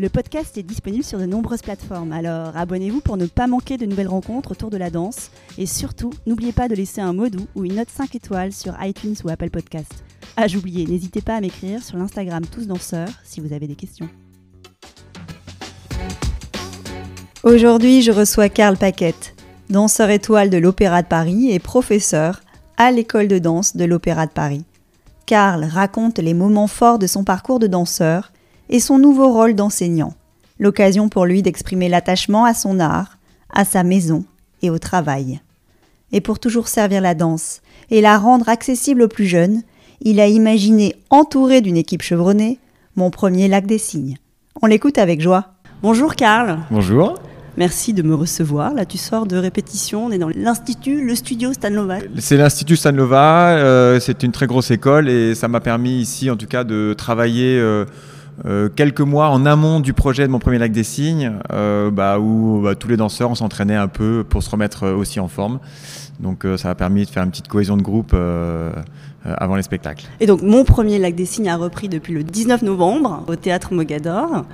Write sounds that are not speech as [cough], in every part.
Le podcast est disponible sur de nombreuses plateformes, alors abonnez-vous pour ne pas manquer de nouvelles rencontres autour de la danse. Et surtout, n'oubliez pas de laisser un mot doux ou une note 5 étoiles sur iTunes ou Apple Podcast. Ah, j'oubliais, n'hésitez pas à m'écrire sur l'Instagram Tous Danseurs si vous avez des questions. Aujourd'hui, je reçois Karl Paquette, danseur étoile de l'Opéra de Paris et professeur à l'école de danse de l'Opéra de Paris. Karl raconte les moments forts de son parcours de danseur et son nouveau rôle d'enseignant, l'occasion pour lui d'exprimer l'attachement à son art, à sa maison et au travail. Et pour toujours servir la danse et la rendre accessible aux plus jeunes, il a imaginé, entouré d'une équipe chevronnée, mon premier lac des cygnes. On l'écoute avec joie. Bonjour Karl. Bonjour. Merci de me recevoir. Là, tu sors de répétition. On est dans l'Institut, le studio Stanlova. C'est l'Institut Stanlova. Euh, c'est une très grosse école et ça m'a permis ici, en tout cas, de travailler. Euh, euh, quelques mois en amont du projet de mon premier lac des cygnes, bah, où bah, tous les danseurs on s'entraînait un peu pour se remettre aussi en forme. Donc ça a permis de faire une petite cohésion de groupe avant les spectacles. Et donc mon premier lac des cygnes a repris depuis le 19 novembre au théâtre Mogador.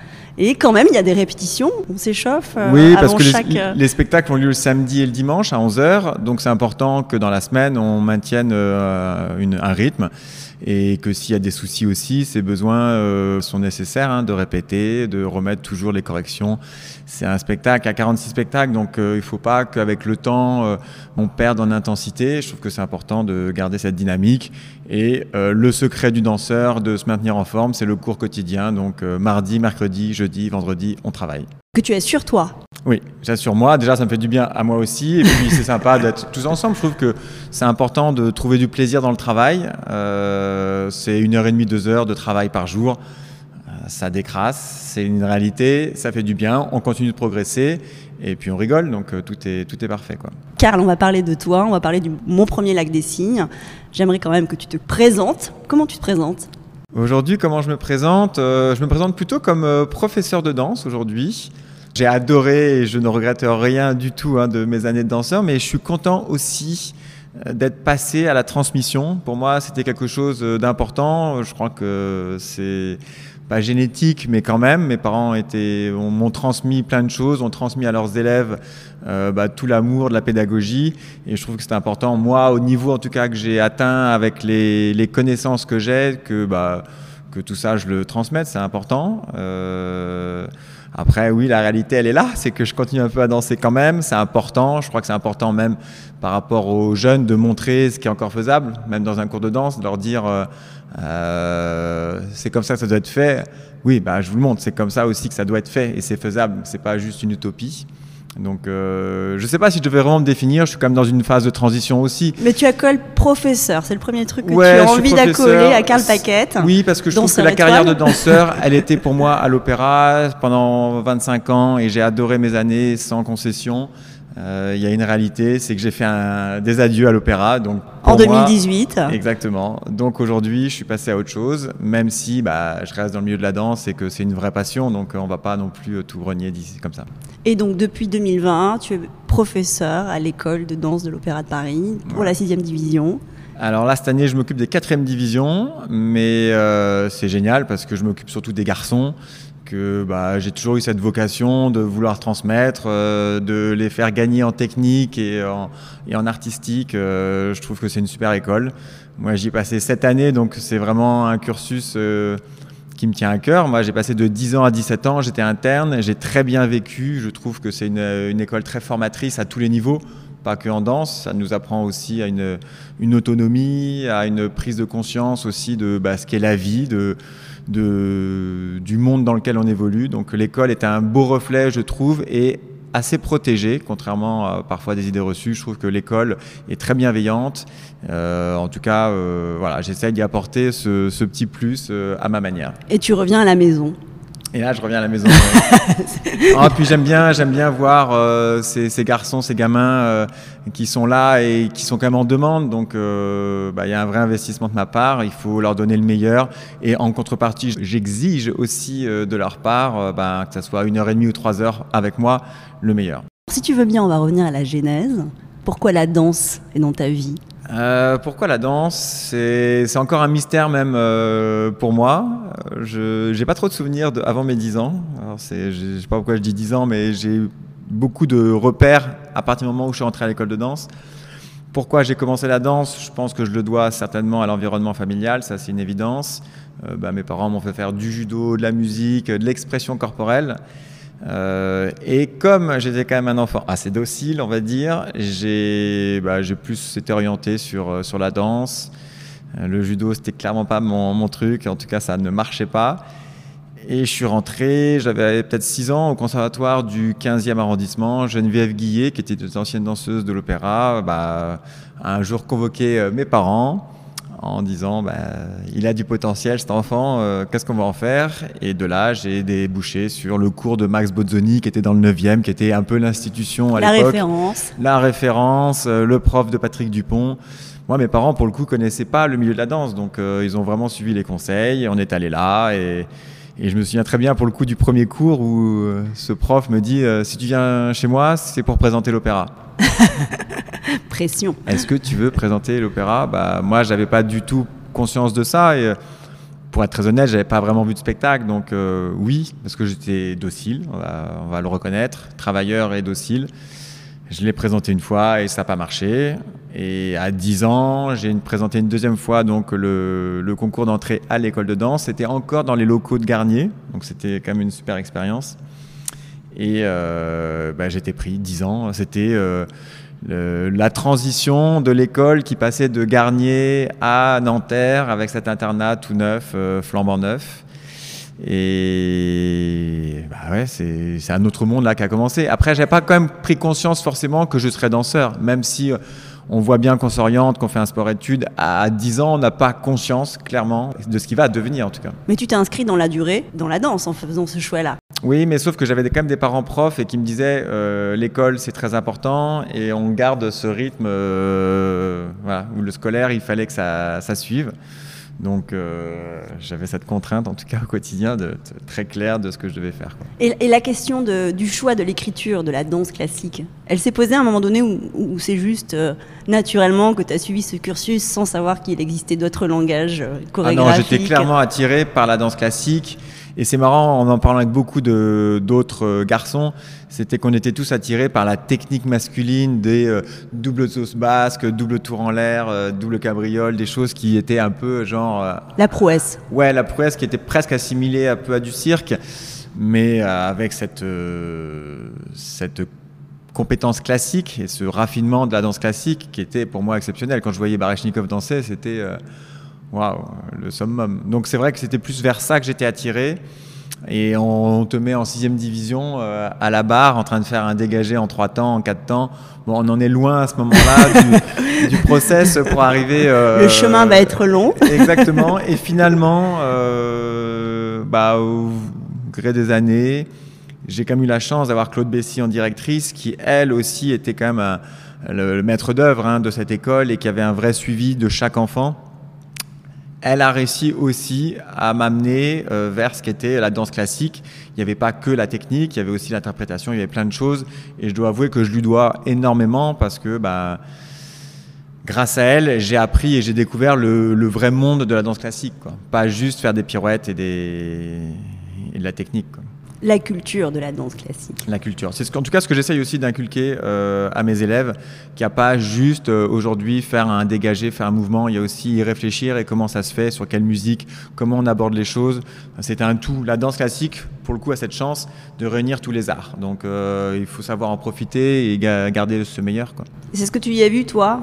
Et quand même, il y a des répétitions, on s'échauffe. Euh, oui, parce que les, euh, les, spectacles ont lieu le samedi et le dimanche à 11h, donc c'est important que dans la semaine, on maintienne euh, une, un rythme et que s'il y a des soucis aussi, ces besoins sont nécessaires hein, de répéter, de remettre toujours les corrections. C'est un spectacle à 46 spectacles, donc il ne faut pas qu'avec le temps, on perde en intensité. Je trouve que c'est important de garder cette dynamique. Et le secret du danseur, de se maintenir en forme, c'est le cours quotidien, donc mardi, mercredi, jeudi vendredi, on travaille. Que tu es sur toi Oui, sur moi. Déjà, ça me fait du bien à moi aussi. Et puis, c'est sympa d'être tous ensemble. Je trouve que c'est important de trouver du plaisir dans le travail. Euh, c'est une heure et demie, deux heures de travail par jour. Euh, ça décrasse, c'est une réalité, ça fait du bien. On continue de progresser. Et puis on rigole, donc euh, tout, est, tout est parfait. Quoi. Karl, on va parler de toi, on va parler du mon premier lac des signes. J'aimerais quand même que tu te présentes. Comment tu te présentes? Aujourd'hui, comment je me présente? Euh, Je me présente plutôt comme euh, professeur de danse aujourd'hui. J'ai adoré et je ne regrette rien du tout hein, de mes années de danseur, mais je suis content aussi d'être passé à la transmission. Pour moi, c'était quelque chose d'important. Je crois que c'est pas génétique, mais quand même, mes parents étaient, m'ont transmis plein de choses, ont transmis à leurs élèves euh, bah, tout l'amour de la pédagogie. Et je trouve que c'est important, moi, au niveau en tout cas que j'ai atteint avec les, connaissances que j'ai, que, bah, que tout ça, je le transmette, c'est important. Euh, après, oui, la réalité, elle est là, c'est que je continue un peu à danser quand même, c'est important. Je crois que c'est important même par rapport aux jeunes de montrer ce qui est encore faisable, même dans un cours de danse, de leur dire. Euh, euh, c'est comme ça que ça doit être fait. Oui, bah, je vous le montre, c'est comme ça aussi que ça doit être fait et c'est faisable, c'est pas juste une utopie. Donc, euh, je sais pas si je devais vraiment me définir. Je suis quand même dans une phase de transition aussi. Mais tu accoles professeur, c'est le premier truc que tu as envie d'accoler à Karl Paquette. Oui, parce que je trouve que la carrière de danseur, [laughs] elle était pour moi à l'opéra pendant 25 ans et j'ai adoré mes années sans concession. Euh, il y a une réalité, c'est que j'ai fait un, des adieux à l'opéra. Donc en 2018. exactement. Donc aujourd'hui, je suis passé à autre chose, même si bah, je reste dans le milieu de la danse et que c'est une vraie passion. Donc on va pas non plus euh, tout renier d'ici comme ça. Et donc depuis 2020, tu es professeur à l'école de danse de l'Opéra de Paris pour la 6 division. Alors là, cette année, je m'occupe des 4e divisions, mais euh, c'est génial parce que je m'occupe surtout des garçons que bah, j'ai toujours eu cette vocation de vouloir transmettre, euh, de les faire gagner en technique et en, et en artistique. Euh, je trouve que c'est une super école. Moi, j'y ai passé sept années, donc c'est vraiment un cursus euh, qui me tient à cœur. Moi, j'ai passé de 10 ans à 17 ans, j'étais interne, j'ai très bien vécu. Je trouve que c'est une, une, école très formatrice à tous les niveaux, pas que en danse. Ça nous apprend aussi à une, autonomie, à une prise de conscience aussi de bah, ce qu'est la vie, de, du monde dans lequel on évolue. Donc l'école est un beau reflet, je trouve, et assez protégé, contrairement à parfois des idées reçues. Je trouve que l'école est très bienveillante. Euh, en tout cas, euh, voilà, j'essaie d'y apporter ce, petit plus euh, à ma manière. Et tu reviens à la maison? Et là, je reviens à la maison. [laughs] ah, puis j'aime bien, j'aime bien voir euh, ces, ces, garçons, ces gamins euh, qui sont là et qui sont quand même en demande. Donc, euh, bah, il y a un vrai investissement de ma part. Il faut leur donner le meilleur. Et en contrepartie, j'exige aussi de leur part, bah, que ce soit une heure et demie ou trois heures avec moi, le meilleur. Si tu veux bien, on va revenir à la genèse. Pourquoi la danse est dans ta vie? Euh, pourquoi la danse? C'est encore un mystère même euh, pour moi. Je n'ai pas trop de souvenirs avant mes 10 ans. Je ne sais pas pourquoi je dis 10 ans, mais j'ai beaucoup de repères à partir du moment où je suis entré à l'école de danse. Pourquoi j'ai commencé la danse? Je pense que je le dois certainement à l'environnement familial, ça c'est une évidence. Euh, bah, mes parents m'ont fait faire du judo, de la musique, de l'expression corporelle. Euh, et comme j'étais quand même un enfant assez docile, on va dire, j'ai bah, plus été orienté sur, euh, sur la danse. Euh, le judo, c'était clairement pas mon, truc, en tout cas, ça ne marchait pas. Et je suis rentré, j'avais peut-être 6 ans au conservatoire du 15e arrondissement. Geneviève Guillet, qui était une ancienne danseuse de l'opéra, bah, a un jour convoqué mes parents en disant bah, il a du potentiel cet enfant, euh, qu'est-ce qu'on va en faire? Et de là, j'ai débouché sur le cours de Max Bozzoni qui était dans le 9e, qui était un peu l'institution à l'époque. La référence. La référence, euh, le prof de Patrick Dupont. Moi, mes parents, pour le coup, connaissaient pas le milieu de la danse, donc euh, ils ont vraiment suivi les conseils. On est allé là et, et, je me souviens très bien pour le coup du premier cours où ce prof me dit si tu viens chez moi, c'est pour présenter l'opéra. [laughs] Pression. Est-ce que tu veux présenter l'opéra? Bah, Moi, j'avais pas du tout conscience de ça. Et pour être très honnête, j'avais pas vraiment vu de spectacle. Donc, euh, oui, parce que j'étais docile, on va, on va, le reconnaître, travailleur et docile. Je l'ai présenté une fois et ça n'a pas marché. Et à 10 ans, j'ai présenté une deuxième fois donc le, concours d'entrée à l'école de danse. C'était encore dans les locaux de Garnier, donc c'était quand même une super expérience. Et euh, bah, j'étais pris 10 ans. C'était euh, la transition de l'école qui passait de Garnier à Nanterre avec cet internat tout neuf, euh, flambant neuf. Et bah ouais, c'est un autre monde là qui a commencé. Après, j'avais pas quand même pris conscience forcément que je serais danseur, même si on voit bien qu'on s'oriente, qu'on fait un sport-études. À 10 ans, on n'a pas conscience, clairement, de ce qui va devenir, en tout cas. Mais tu t'es inscrit dans la durée, dans la danse, en faisant ce choix-là. Oui, mais sauf que j'avais quand même des parents profs et qui me disaient euh, l'école, c'est très important et on garde ce rythme euh, voilà, où le scolaire, il fallait que ça, ça suive. Donc euh, j'avais cette contrainte, en tout cas au quotidien, de, très claire de ce que je devais faire. Et, et, la question de, du choix de l'écriture, de la danse classique, elle s'est posée à un moment donné où, où c'est juste euh, naturellement que tu as suivi ce cursus sans savoir qu'il existait d'autres langages chorégraphiques ah Non, j'étais clairement attiré par la danse classique. Et c'est marrant, en en parlant avec beaucoup d'autres euh, garçons, c'était qu'on était tous attirés par la technique masculine des euh, doubles sauces basques, double tour en l'air, euh, double cabriole, des choses qui étaient un peu genre... Euh, la prouesse. Ouais, la prouesse qui était presque assimilée un peu à du cirque, mais avec cette, cette compétence classique et ce raffinement de la danse classique qui était pour moi exceptionnel. Quand je voyais Barechnikov danser, c'était waouh, le summum. Donc c'est vrai que c'était plus vers ça que j'étais attiré. Et on, te met en sixième division euh, à la barre en train de faire un dégagé en trois temps, en quatre temps. Bon, on en est loin à ce moment-là [laughs] du, du, process pour arriver. Euh, le chemin va être long. [laughs] exactement. Et finalement, euh, bah, au gré des années, j'ai quand même eu la chance d'avoir Claude Bessy en directrice, qui elle aussi était quand même un, le, le, maître d'œuvre hein, de cette école et qui avait un vrai suivi de chaque enfant elle a réussi aussi à m'amener euh, vers ce qu'était la danse classique. Il n'y avait pas que la technique, il y avait aussi l'interprétation, il y avait plein de choses. Et je dois avouer que je lui dois énormément parce que, bah, grâce à elle, j'ai appris et j'ai découvert le, le, vrai monde de la danse classique. Quoi. Pas juste faire des pirouettes et, des... et de la technique. Quoi la culture de la danse classique. La culture. C'est ce, en tout cas ce que j'essaye aussi d'inculquer euh, à mes élèves, qu'il n'y a pas juste euh, aujourd'hui faire un dégagé, faire un mouvement, il y a aussi y réfléchir et comment ça se fait, sur quelle musique, comment on aborde les choses. C'est un tout. La danse classique, pour le coup, a cette chance de réunir tous les arts. Donc euh, il faut savoir en profiter et ga garder ce meilleur. C'est ce que tu y as vu, toi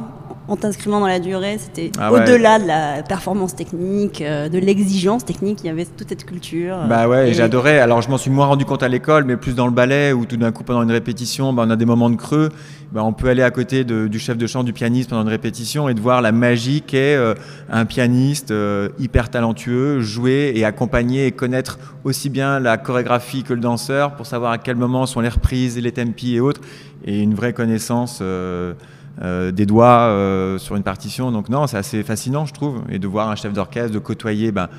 en t'inscrivant dans la durée, c'était ah au-delà de la performance technique, euh, de l'exigence technique, il y avait toute cette culture. Bah ouais, j'adorais. Alors je m'en suis moins rendu compte à l'école, mais plus dans le ballet, où tout d'un coup, pendant une répétition, bah, on a des moments de creux. Bah, on peut aller à côté du chef de chant, du pianiste pendant une répétition et de voir la magie qu'est euh, un pianiste euh, hyper talentueux jouer et accompagner et connaître aussi bien la chorégraphie que le danseur pour savoir à quel moment sont les reprises et les tempi et autres. Et une vraie connaissance. Euh, des doigts euh, sur une partition. Donc non, c'est assez fascinant, je trouve, et de voir un chef d'orchestre, de côtoyer ben,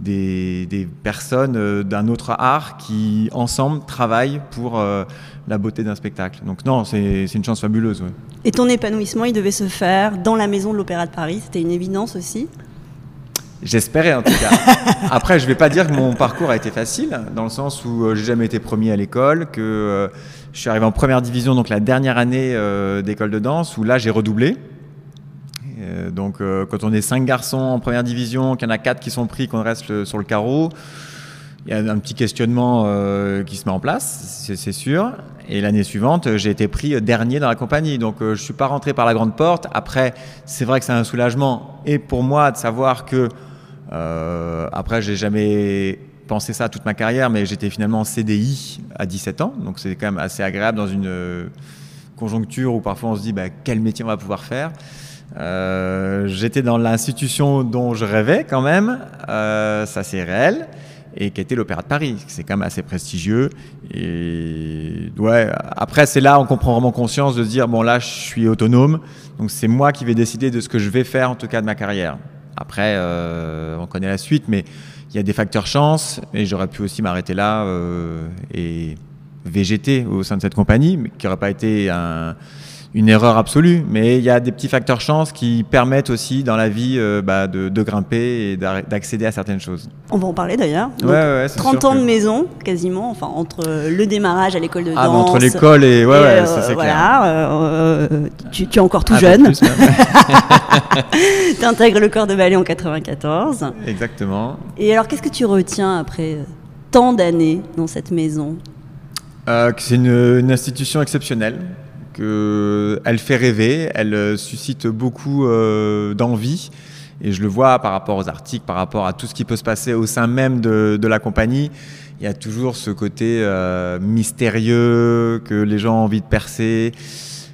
des, personnes euh, d'un autre art qui, ensemble, travaillent pour la beauté d'un spectacle. Donc non, c'est une chance fabuleuse. Et ton épanouissement, il devait se faire dans la maison de l'Opéra de Paris, c'était une évidence aussi? J'espérais en tout cas. [laughs] Après, je ne vais pas dire que mon parcours a été facile, dans le sens où j'ai jamais été premier à l'école, que je suis arrivé en première division, donc la dernière année euh, d'école de danse, où là j'ai redoublé. Euh, donc euh, quand on est cinq garçons en première division, qu'il y en a quatre qui sont pris, qu'on reste sur le carreau, il y a un petit questionnement qui se met en place, c'est sûr. Et l'année suivante, j'ai été pris dernier dans la compagnie. Donc je ne suis pas rentré par la grande porte. Après, c'est vrai que c'est un soulagement. Et pour moi, de savoir que, après, j'ai jamais pensé ça toute ma carrière, mais j'étais finalement en CDI à 17 ans, donc c'est quand même assez agréable dans une euh, conjoncture où parfois on se dit bah, quel métier on va pouvoir faire. Euh, j'étais dans l'institution dont je rêvais quand même, euh, ça c'est réel, et qui était l'Opéra de Paris. C'est quand même assez prestigieux. Et ouais, après c'est là on comprend vraiment conscience de se dire bon là je suis autonome, donc c'est moi qui vais décider de ce que je vais faire en tout cas de ma carrière. Après, on connaît la suite, mais il y a des facteurs chance et j'aurais pu aussi m'arrêter là euh, et végéter au sein de cette compagnie, mais qui n'aurait pas été un, une erreur absolue, mais il y a des petits facteurs chance qui permettent aussi dans la vie euh, bah, de, grimper et d'accéder à certaines choses. On va en parler d'ailleurs. Ouais, 30 ans de maison, quasiment, enfin entre le démarrage à l'école de ah, danse. entre l'école et. Ouais, ouais, ça c'est voilà, euh, tu, tu, es encore tout ah, jeune. [laughs] tu intègres le corps de ballet en 94. Exactement. Et alors, qu'est-ce que tu retiens après tant d'années dans cette maison? Euh, C'est une, une institution exceptionnelle elle fait rêver, elle euh, suscite beaucoup euh, d'envie. Et je le vois par rapport aux articles, par rapport à tout ce qui peut se passer au sein même de, la compagnie. Il y a toujours ce côté euh, mystérieux que les gens ont envie de percer.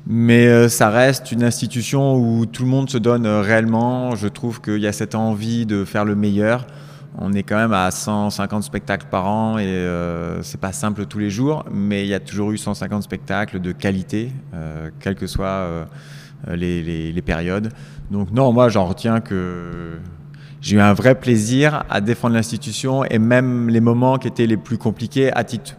Mais ça reste une institution où tout le monde se donne réellement. Je trouve qu'il y a cette envie de faire le meilleur. On est quand même à 150 spectacles par an et euh, c'est pas simple tous les jours, mais il y a toujours eu 150 spectacles de qualité, euh, quelles que soient euh, les, les, périodes. Donc non, moi j'en retiens que j'ai eu un vrai plaisir à défendre l'institution et même les moments qui étaient les plus compliqués à titre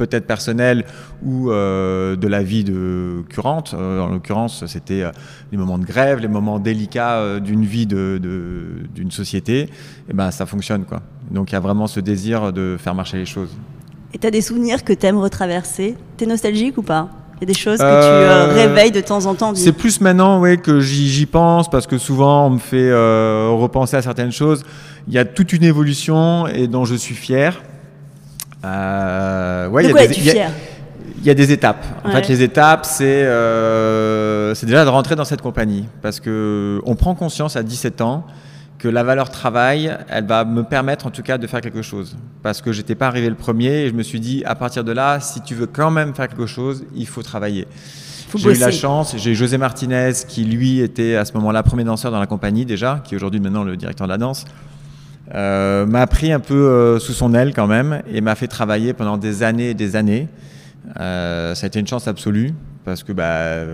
peut-être personnel ou euh, de la vie de curante. Euh, en l'occurrence, c'était euh, les moments de grève, les moments délicats d'une vie d'une de, société. Et ben, ça fonctionne. Quoi. Donc il y a vraiment ce désir de faire marcher les choses. Et tu as des souvenirs que tu aimes retraverser? Tu es nostalgique ou pas? Il y a des choses que tu réveilles de temps en temps C'est plus maintenant ouais, que j'y pense parce que souvent on me fait repenser à certaines choses. Il y a toute une évolution et dont je suis fier. Euh, ouais, il y, a des, il y a des étapes. En fait, les étapes, c'est euh, déjà de rentrer dans cette compagnie. Parce qu'on prend conscience à 17 ans que la valeur travail, elle va me permettre en tout cas de faire quelque chose. Parce que j'étais pas arrivé le premier et je me suis dit, à partir de là, si tu veux quand même faire quelque chose, il faut travailler. J'ai eu la chance, j'ai José Martinez qui lui était à ce moment-là premier danseur dans la compagnie déjà, qui est aujourd'hui maintenant le directeur de la danse. Euh, m'a pris un peu euh, sous son aile quand même et m'a fait travailler pendant des années et des années. Euh, ça a été une chance absolue parce que bah,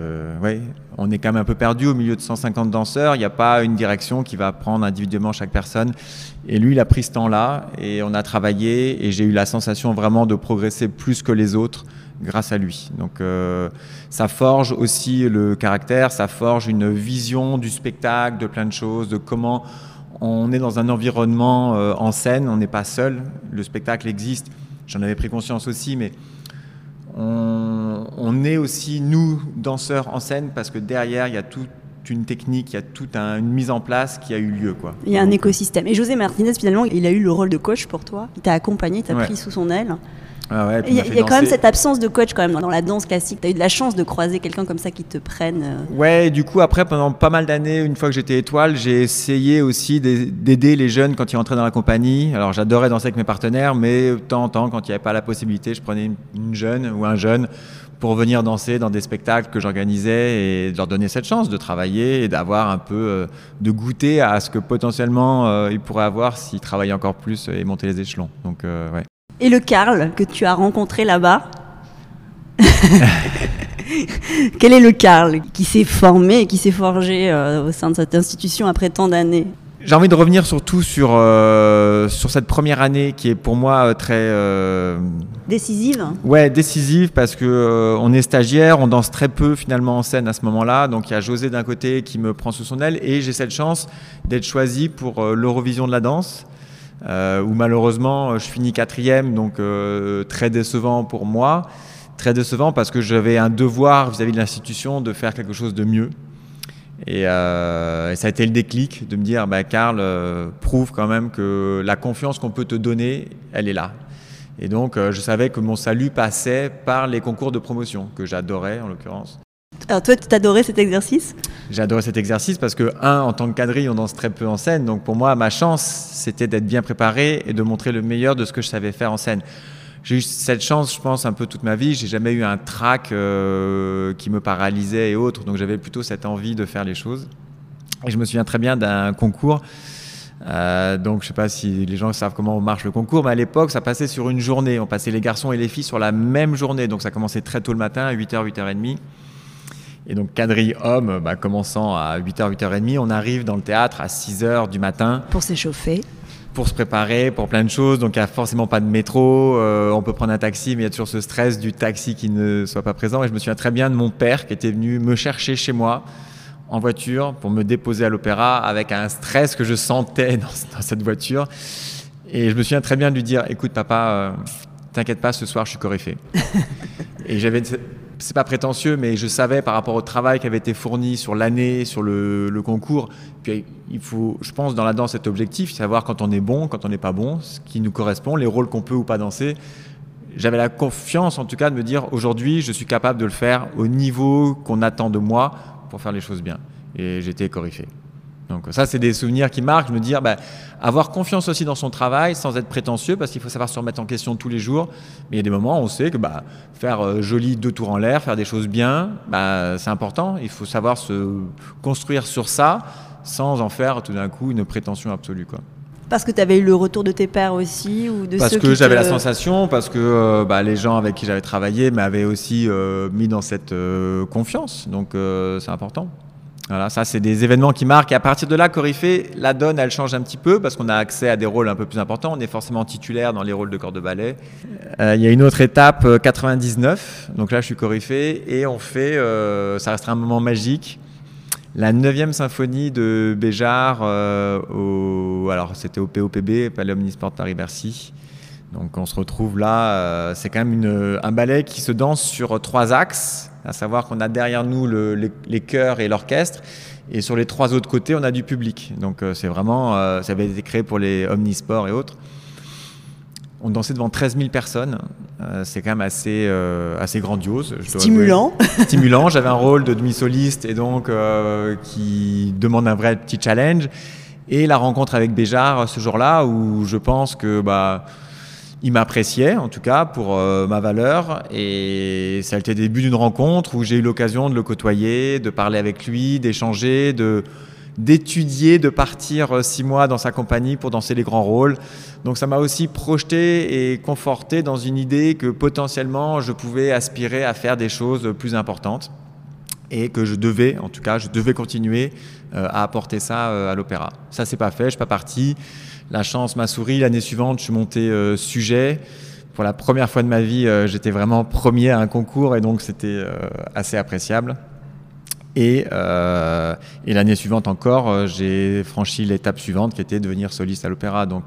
ouais, on est quand même un peu perdu au milieu de 150 danseurs. Il n'y a pas une direction qui va prendre individuellement chaque personne. Et lui, il a pris ce temps-là et on a travaillé et j'ai eu la sensation vraiment de progresser plus que les autres grâce à lui. Donc ça forge aussi le caractère, ça forge une vision du spectacle, de plein de choses, de comment on est dans un environnement euh, en scène, on n'est pas seul, le spectacle existe, j'en avais pris conscience aussi, mais on, est aussi, nous, danseurs en scène, parce que derrière, il y a toute une technique, il y a toute une mise en place qui a eu lieu. Quoi. Il y a un écosystème. Et José Martinez, finalement, il a eu le rôle de coach pour toi, il t'a accompagné, il t'a pris sous son aile. Ah il y a, quand même cette absence de coach quand même dans la danse classique. Tu as eu de la chance de croiser quelqu'un comme ça qui te prenne. Euh. Ouais, du coup après pendant pas mal d'années, une fois que j'étais étoile, j'ai essayé aussi d'aider les jeunes quand ils rentraient dans la compagnie. Alors j'adorais danser avec mes partenaires, mais de temps en temps, quand il n'y avait pas la possibilité, je prenais une jeune ou un jeune pour venir danser dans des spectacles que j'organisais et de leur donner cette chance de travailler et d'avoir un peu euh, de goûter à ce que potentiellement euh, ils pourraient avoir s'ils travaillaient encore plus et monter les échelons. Donc, ouais. Et le Karl que tu as rencontré là-bas [laughs] Quel est le Karl qui s'est formé et qui s'est forgé euh, au sein de cette institution après tant d'années? J'ai envie de revenir surtout sur, euh, sur cette première année qui est pour moi euh, très... décisive Ouais, décisive parce que on est stagiaire, on danse très peu finalement en scène à ce moment-là. Donc il y a José d'un côté qui me prend sous son aile et j'ai cette chance d'être choisi pour l'Eurovision de la danse. Euh, où malheureusement je finis quatrième, donc euh, très décevant pour moi, très décevant parce que j'avais un devoir vis-à-vis de l'institution de faire quelque chose de mieux. Et, euh, ça a été le déclic de me dire, bah, Karl, prouve quand même que la confiance qu'on peut te donner, elle est là. Et donc je savais que mon salut passait par les concours de promotion, que j'adorais en l'occurrence. Alors toi, tu adorais cet exercice? J'ai adoré cet exercice parce que, un, en tant que quadrille, on danse très peu en scène. Donc pour moi, ma chance, c'était d'être bien préparé et de montrer le meilleur de ce que je savais faire en scène. J'ai eu cette chance, je pense, un peu toute ma vie. J'ai jamais eu un trac euh, qui me paralysait et autres. Donc j'avais plutôt cette envie de faire les choses. Et je me souviens très bien d'un concours. Euh, donc je sais pas si les gens savent comment marche le concours, mais à l'époque ça passait sur une journée. On passait les garçons et les filles sur la même journée. Donc ça commençait très tôt le matin, à 8h, 8h30. Et donc, quadrille homme, bah, commençant à 8h, 8h30, on arrive dans le théâtre à 6h du matin. Pour s'échauffer. Pour se préparer, pour plein de choses. Donc, il n'y a forcément pas de métro. Euh, on peut prendre un taxi, mais il y a toujours ce stress du taxi qui ne soit pas présent. Et je me souviens très bien de mon père qui était venu me chercher chez moi en voiture pour me déposer à l'opéra avec un stress que je sentais dans, cette voiture. Et je me souviens très bien de lui dire Écoute, papa, euh, t'inquiète pas, ce soir, je suis coryphée. et j'avais c'est pas prétentieux, mais je savais par rapport au travail qui avait été fourni sur l'année, sur le, concours, qu'il faut, je pense, dans la danse, cet objectif, savoir quand on est bon, quand on n'est pas bon, ce qui nous correspond, les rôles qu'on peut ou pas danser. J'avais la confiance, en tout cas, de me dire aujourd'hui, je suis capable de le faire au niveau qu'on attend de moi pour faire les choses bien. Et j'étais coryphée. Donc ça, c'est des souvenirs qui marquent. Je me dire, bah, avoir confiance aussi dans son travail sans être prétentieux, parce qu'il faut savoir se remettre en question tous les jours. Mais il y a des moments où on sait que bah, faire euh, joli deux tours en l'air, faire des choses bien, bah, c'est important. Il faut savoir se construire sur ça sans en faire tout d'un coup une prétention absolue. Quoi. Parce que tu avais eu le retour de tes pères aussi ou de Parce que j'avais la sensation, parce que euh, bah, les gens avec qui j'avais travaillé m'avaient aussi euh, mis dans cette confiance. Donc c'est important. Voilà, ça c'est des événements qui marquent. Et à partir de là, Coryphée, la donne, elle change un petit peu parce qu'on a accès à des rôles un peu plus importants. On est forcément titulaire dans les rôles de corps de ballet. Euh, il y a une autre étape, 99. Euh, Donc là, je suis Coryphée et on fait, euh, ça restera un moment magique. La 9e symphonie de Béjar, au, alors c'était au POPB, Palais Omnisport Paris-Bercy. Donc on se retrouve là, c'est quand même une, un ballet qui se danse sur trois axes à savoir qu'on a derrière nous les, chœurs et l'orchestre, et sur les trois autres côtés, on a du public. Donc euh, c'est vraiment, euh, ça avait été créé pour les omnisports et autres. On dansait devant 13 000 personnes. Euh, c'est quand même assez, assez grandiose. Stimulant. [laughs] Stimulant. J'avais un rôle de demi-soliste et donc qui demande un vrai petit challenge. Et la rencontre avec Béjar ce jour-là, où je pense que bah, il m'appréciait en tout cas pour euh, ma valeur et ça a été le début d'une rencontre où j'ai eu l'occasion de le côtoyer, de parler avec lui, d'échanger, de d'étudier, de partir euh, six mois dans sa compagnie pour danser les grands rôles. Donc ça m'a aussi projeté et conforté dans une idée que potentiellement je pouvais aspirer à faire des choses plus importantes et que je devais, en tout cas, je devais continuer euh, à apporter ça à l'opéra. Ça, c'est pas fait, je suis pas parti. La chance m'a souri. L'année suivante, je suis monté euh, sujet. Pour la première fois de ma vie, euh, j'étais vraiment premier à un concours et donc c'était euh, assez appréciable. Et, et l'année suivante encore, j'ai franchi l'étape suivante qui était devenir soliste à l'opéra. Donc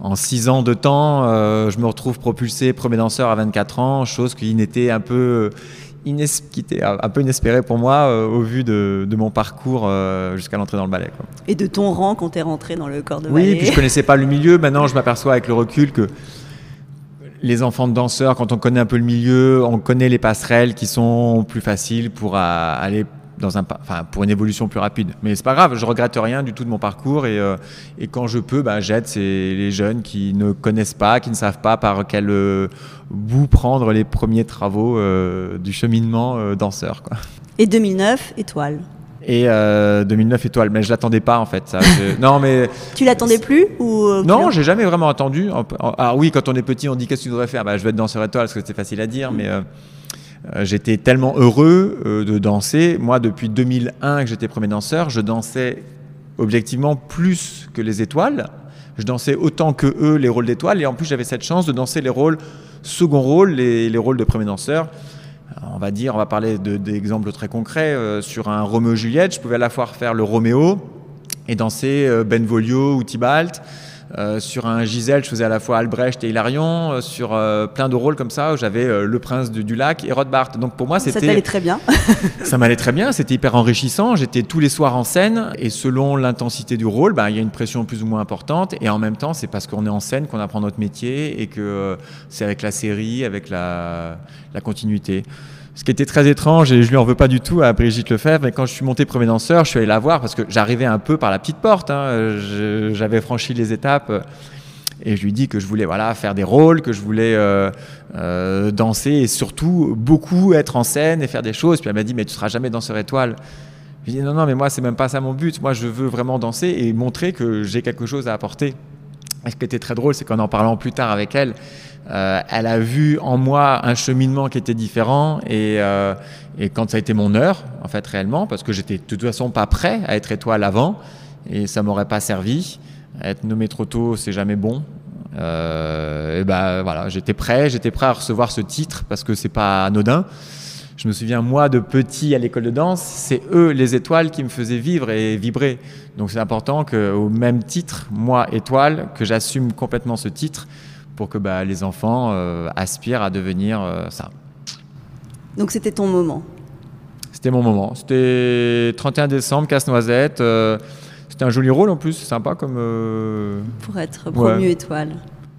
en six ans de temps, je me retrouve propulsé premier danseur à 24 ans, chose qui n'était un peu qui était un peu inespéré pour moi euh, au vu de, mon parcours euh, jusqu'à l'entrée dans le ballet. Et de ton rang quand tu es rentré dans le corps de ballet Oui, puis je connaissais pas le milieu. Maintenant, je m'aperçois avec le recul que les enfants de danseurs, quand on connaît un peu le milieu, on connaît les passerelles qui sont plus faciles pour aller dans un, enfin, pour une évolution plus rapide. Mais c'est pas grave, je regrette rien du tout de mon parcours et, euh, et quand je peux, bah, j'aide les jeunes qui ne connaissent pas, qui ne savent pas par quel euh, bout prendre les premiers travaux euh, du cheminement danseur. Quoi. Et 2009, étoile et 2009 étoile mais je l'attendais pas en fait ça. [laughs] non mais tu l'attendais plus ou non j'ai jamais vraiment attendu ah oui quand on est petit on dit qu'est-ce que tu devrais faire? Bah, je vais être danseur étoile parce que c'est facile à dire mais j'étais tellement heureux euh, de danser. Moi, depuis 2001 que j'étais premier danseur, je dansais objectivement plus que les étoiles. Je dansais autant que eux les rôles d'étoiles et en plus j'avais cette chance de danser les rôles second rôle, les, les rôles de premier danseur. On va dire, on va parler d'exemples très concrets. Euh, sur un Roméo Juliette, je pouvais à la fois faire le Roméo et danser Benvolio ou Tybalt. Euh, sur un Gisèle, je faisais à la fois Albrecht et Hilarion. Euh, sur euh, plein de rôles comme ça, où j'avais Le Prince du, Lac et Rothbard. Donc pour moi, c'était. Ça t'allait très bien. [laughs] ça m'allait très bien. C'était hyper enrichissant. J'étais tous les soirs en scène et selon l'intensité du rôle, bah, il y a une pression plus ou moins importante. Et en même temps, c'est parce qu'on est en scène qu'on apprend notre métier et que c'est avec la série, avec la, la continuité. Ce qui était très étrange, et je lui en veux pas du tout à Brigitte Lefebvre, mais quand je suis monté premier danseur, je suis allé la voir parce que j'arrivais un peu par la petite porte. Hein. J'avais franchi les étapes. Et je lui dis que je voulais voilà, faire des rôles, que je voulais euh, euh, danser et surtout beaucoup être en scène et faire des choses. Puis elle m'a dit, mais tu seras jamais danseur étoile. Je lui dit, non, non, mais moi, c'est même pas ça mon but. Moi, je veux vraiment danser et montrer que j'ai quelque chose à apporter. Et ce qui était très drôle, c'est qu'en en parlant plus tard avec elle, euh, elle a vu en moi un cheminement qui était différent euh, et, quand ça a été mon heure, en fait, réellement, parce que j'étais de toute façon pas prêt à être étoile avant et ça m'aurait pas servi. Être nommé trop tôt, c'est jamais bon. Euh, et ben voilà, j'étais prêt, j'étais prêt à recevoir ce titre parce que c'est pas anodin. Je me souviens, moi, de petit à l'école de danse, c'est eux, les étoiles, qui me faisaient vivre et vibrer. Donc c'est important qu'au même titre, moi, étoile, que j'assume complètement ce titre pour que bah, les enfants euh, aspirent à devenir euh, ça. Donc c'était ton moment C'était mon moment. C'était 31 décembre, casse-noisette. Euh, c'était un joli rôle en plus, sympa comme. Pour être promu étoile.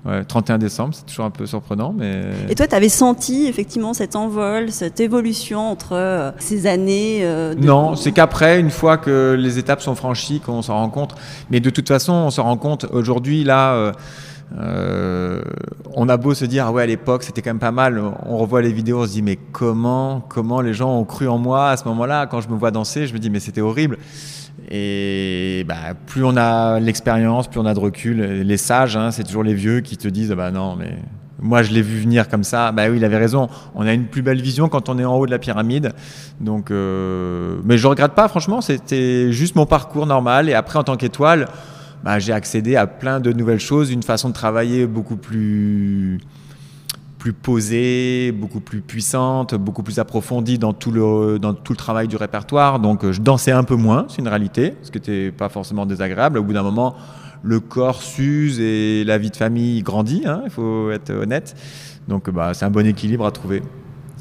Ouais, 31 décembre, c'est toujours un peu surprenant, mais... Et toi, tu avais senti effectivement cet envol, cette évolution entre ces années Non, c'est qu'après, une fois que les étapes sont franchies, qu'on s'en rend compte. Mais de toute façon, on se rend compte aujourd'hui, là, euh, on a beau se dire, ah ouais, à l'époque, c'était quand même pas mal. On revoit les vidéos, on se dit, mais comment, comment les gens ont cru en moi à ce moment-là? Quand je me vois danser, je me dis, mais c'était horrible. Et bah, plus on a l'expérience, plus on a de recul. Les sages, hein, c'est toujours les vieux qui te disent, bah non, mais moi je l'ai vu venir comme ça. Bah oui, il avait raison. On a une plus belle vision quand on est en haut de la pyramide. Donc, euh, mais je regrette pas, franchement. C'était juste mon parcours normal. Et après, en tant qu'étoile, bah, j'ai accédé à plein de nouvelles choses, une façon de travailler beaucoup plus plus posée, beaucoup plus puissante, beaucoup plus approfondie dans tout le, dans tout le travail du répertoire. Donc je dansais un peu moins, c'est une réalité, ce qui n'était pas forcément désagréable. Au bout d'un moment, le corps s'use et la vie de famille grandit, hein, il faut être honnête. Donc bah, c'est un bon équilibre à trouver.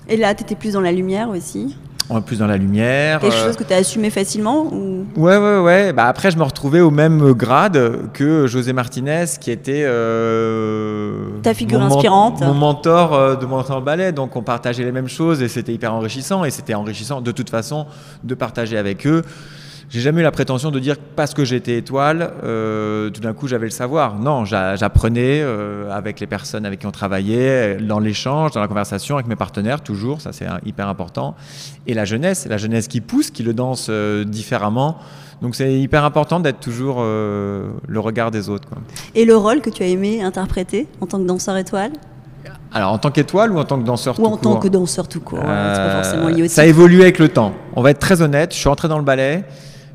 Et là, tu étais plus dans la lumière aussi? Plus dans la lumière. Quelque euh, chose que tu as assumé facilement ou... Ouais, ouais, ouais. Bah, après, je me retrouvais au même grade que José Martinez, qui était. Euh, Ta figure inspirante. Mon mentor euh, de mon entraînement ballet. Donc, on partageait les mêmes choses et c'était hyper enrichissant. Et c'était enrichissant de toute façon de partager avec eux. J'ai jamais eu la prétention de dire parce que j'étais étoile, euh, tout d'un coup j'avais le savoir. Non, j'apprenais euh, avec les personnes avec qui on travaillait, dans l'échange, dans la conversation avec mes partenaires, toujours, ça c'est hyper important. Et la jeunesse, la jeunesse qui pousse, qui le danse euh, différemment. Donc c'est hyper important d'être toujours le regard des autres. Quoi. Et le rôle que tu as aimé interpréter en tant que danseur étoile? Alors, en tant qu'étoile ou en tant que danseur tout court Ou en tant que danseur tout court, pas forcément lié Ça évolue avec le temps. On va être très honnête, je suis entré dans le ballet,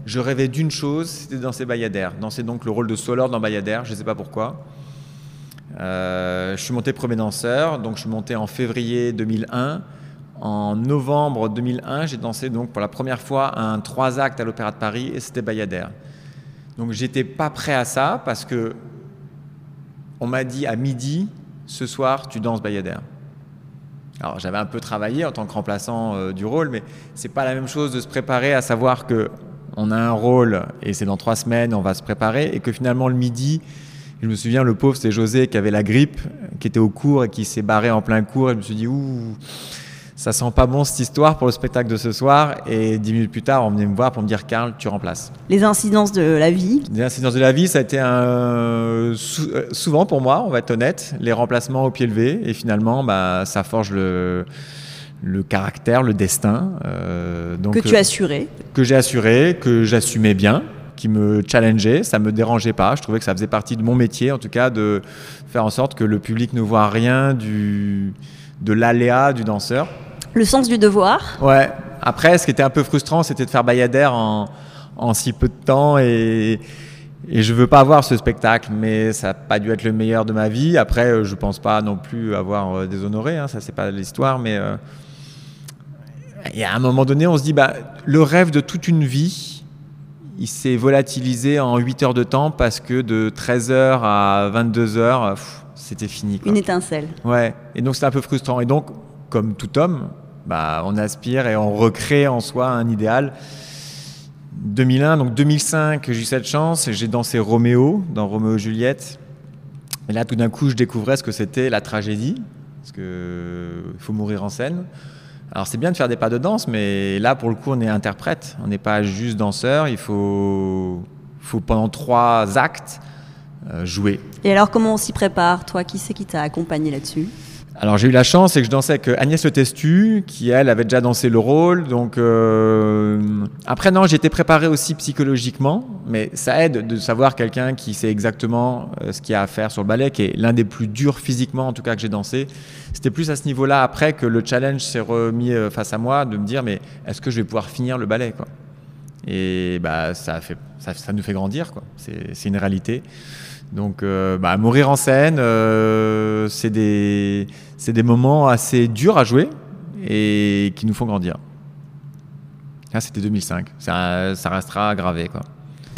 je rêvais d'une chose, c'était danser Bayadère. Danser donc le rôle de Solor dans Bayadère, je ne sais pas pourquoi. Euh, je suis monté premier danseur, donc je suis monté en février 2001. En novembre 2001, j'ai dansé donc pour la première fois un trois actes à l'Opéra de Paris et c'était Bayadère. Donc j'étais pas prêt à ça parce que on m'a dit à midi, ce soir tu danses Bayadère. Alors j'avais un peu travaillé en tant que remplaçant euh, du rôle, mais c'est pas la même chose de se préparer à savoir que on a un rôle et c'est dans trois semaines, on va se préparer, et que finalement le midi, je me souviens, le pauvre, c'est José qui avait la grippe, qui était au cours et qui s'est barré en plein cours. Et je me suis dit, ouh, ça sent pas bon cette histoire pour le spectacle de ce soir. Et dix minutes plus tard, on venait me voir pour me dire, Karl, tu remplaces. Les incidences de la vie? Les incidences de la vie, ça a été un, sou- euh, souvent pour moi, on va être honnête, les remplacements au pied levé. Et finalement, bah, ça forge le, le caractère, le destin. euh, donc, que tu euh, as assurées. que j'ai assuré, que j'assumais bien, qui me challengeait, ça me dérangeait pas. Je trouvais que ça faisait partie de mon métier, en tout cas, de faire en sorte que le public ne voit rien du, de l'aléa du danseur. Le sens du devoir. Ouais. Après, ce qui était un peu frustrant, c'était de faire Bayadère en, en si peu de temps et, et je veux pas avoir ce spectacle, mais ça n'a pas dû être le meilleur de ma vie. Après, euh, je pense pas non plus avoir euh, déshonoré, hein, ça c'est pas l'histoire, mais euh, y a un moment donné, on se dit, bah, le rêve de toute une vie, il s'est volatilisé en 8 heures de temps parce que de 13h à 22h, pff, c'était fini. Quoi. Une étincelle. Ouais, et donc c'est un peu frustrant. Et donc, comme tout homme, bah, on aspire et on recrée en soi un idéal. 2001, donc 2005, j'ai eu cette chance, j'ai dansé Roméo dans Roméo et Juliette. Et là, tout d'un coup, je découvrais ce que c'était la tragédie, parce que il faut mourir en scène. Alors c'est bien de faire des pas de danse, mais là, pour le coup, on est interprète, on n'est pas juste danseur. Il faut, faut pendant trois actes euh, jouer. Et alors, comment on s'y prépare Toi, qui c'est qui t'a accompagné là-dessus? Alors j'ai eu la chance, c'est que je dansais avec euh, Agnès Le Testu, qui elle avait déjà dansé le rôle. Donc euh, après non, j'étais préparé aussi psychologiquement, mais ça aide de savoir quelqu'un qui sait exactement euh, ce qu'il y a à faire sur le ballet, qui est l'un des plus durs physiquement en tout cas que j'ai dansé. C'était plus à ce niveau-là après que le challenge s'est remis face à moi de me dire mais est-ce que je vais pouvoir finir le ballet quoi? Et bah ça fait, ça, nous fait grandir quoi. C'est une réalité. Donc, bah, mourir en scène, c'est des, c'est des moments assez durs à jouer et qui nous font grandir. Là, c'était 2005. Ça, ça restera gravé. Quoi.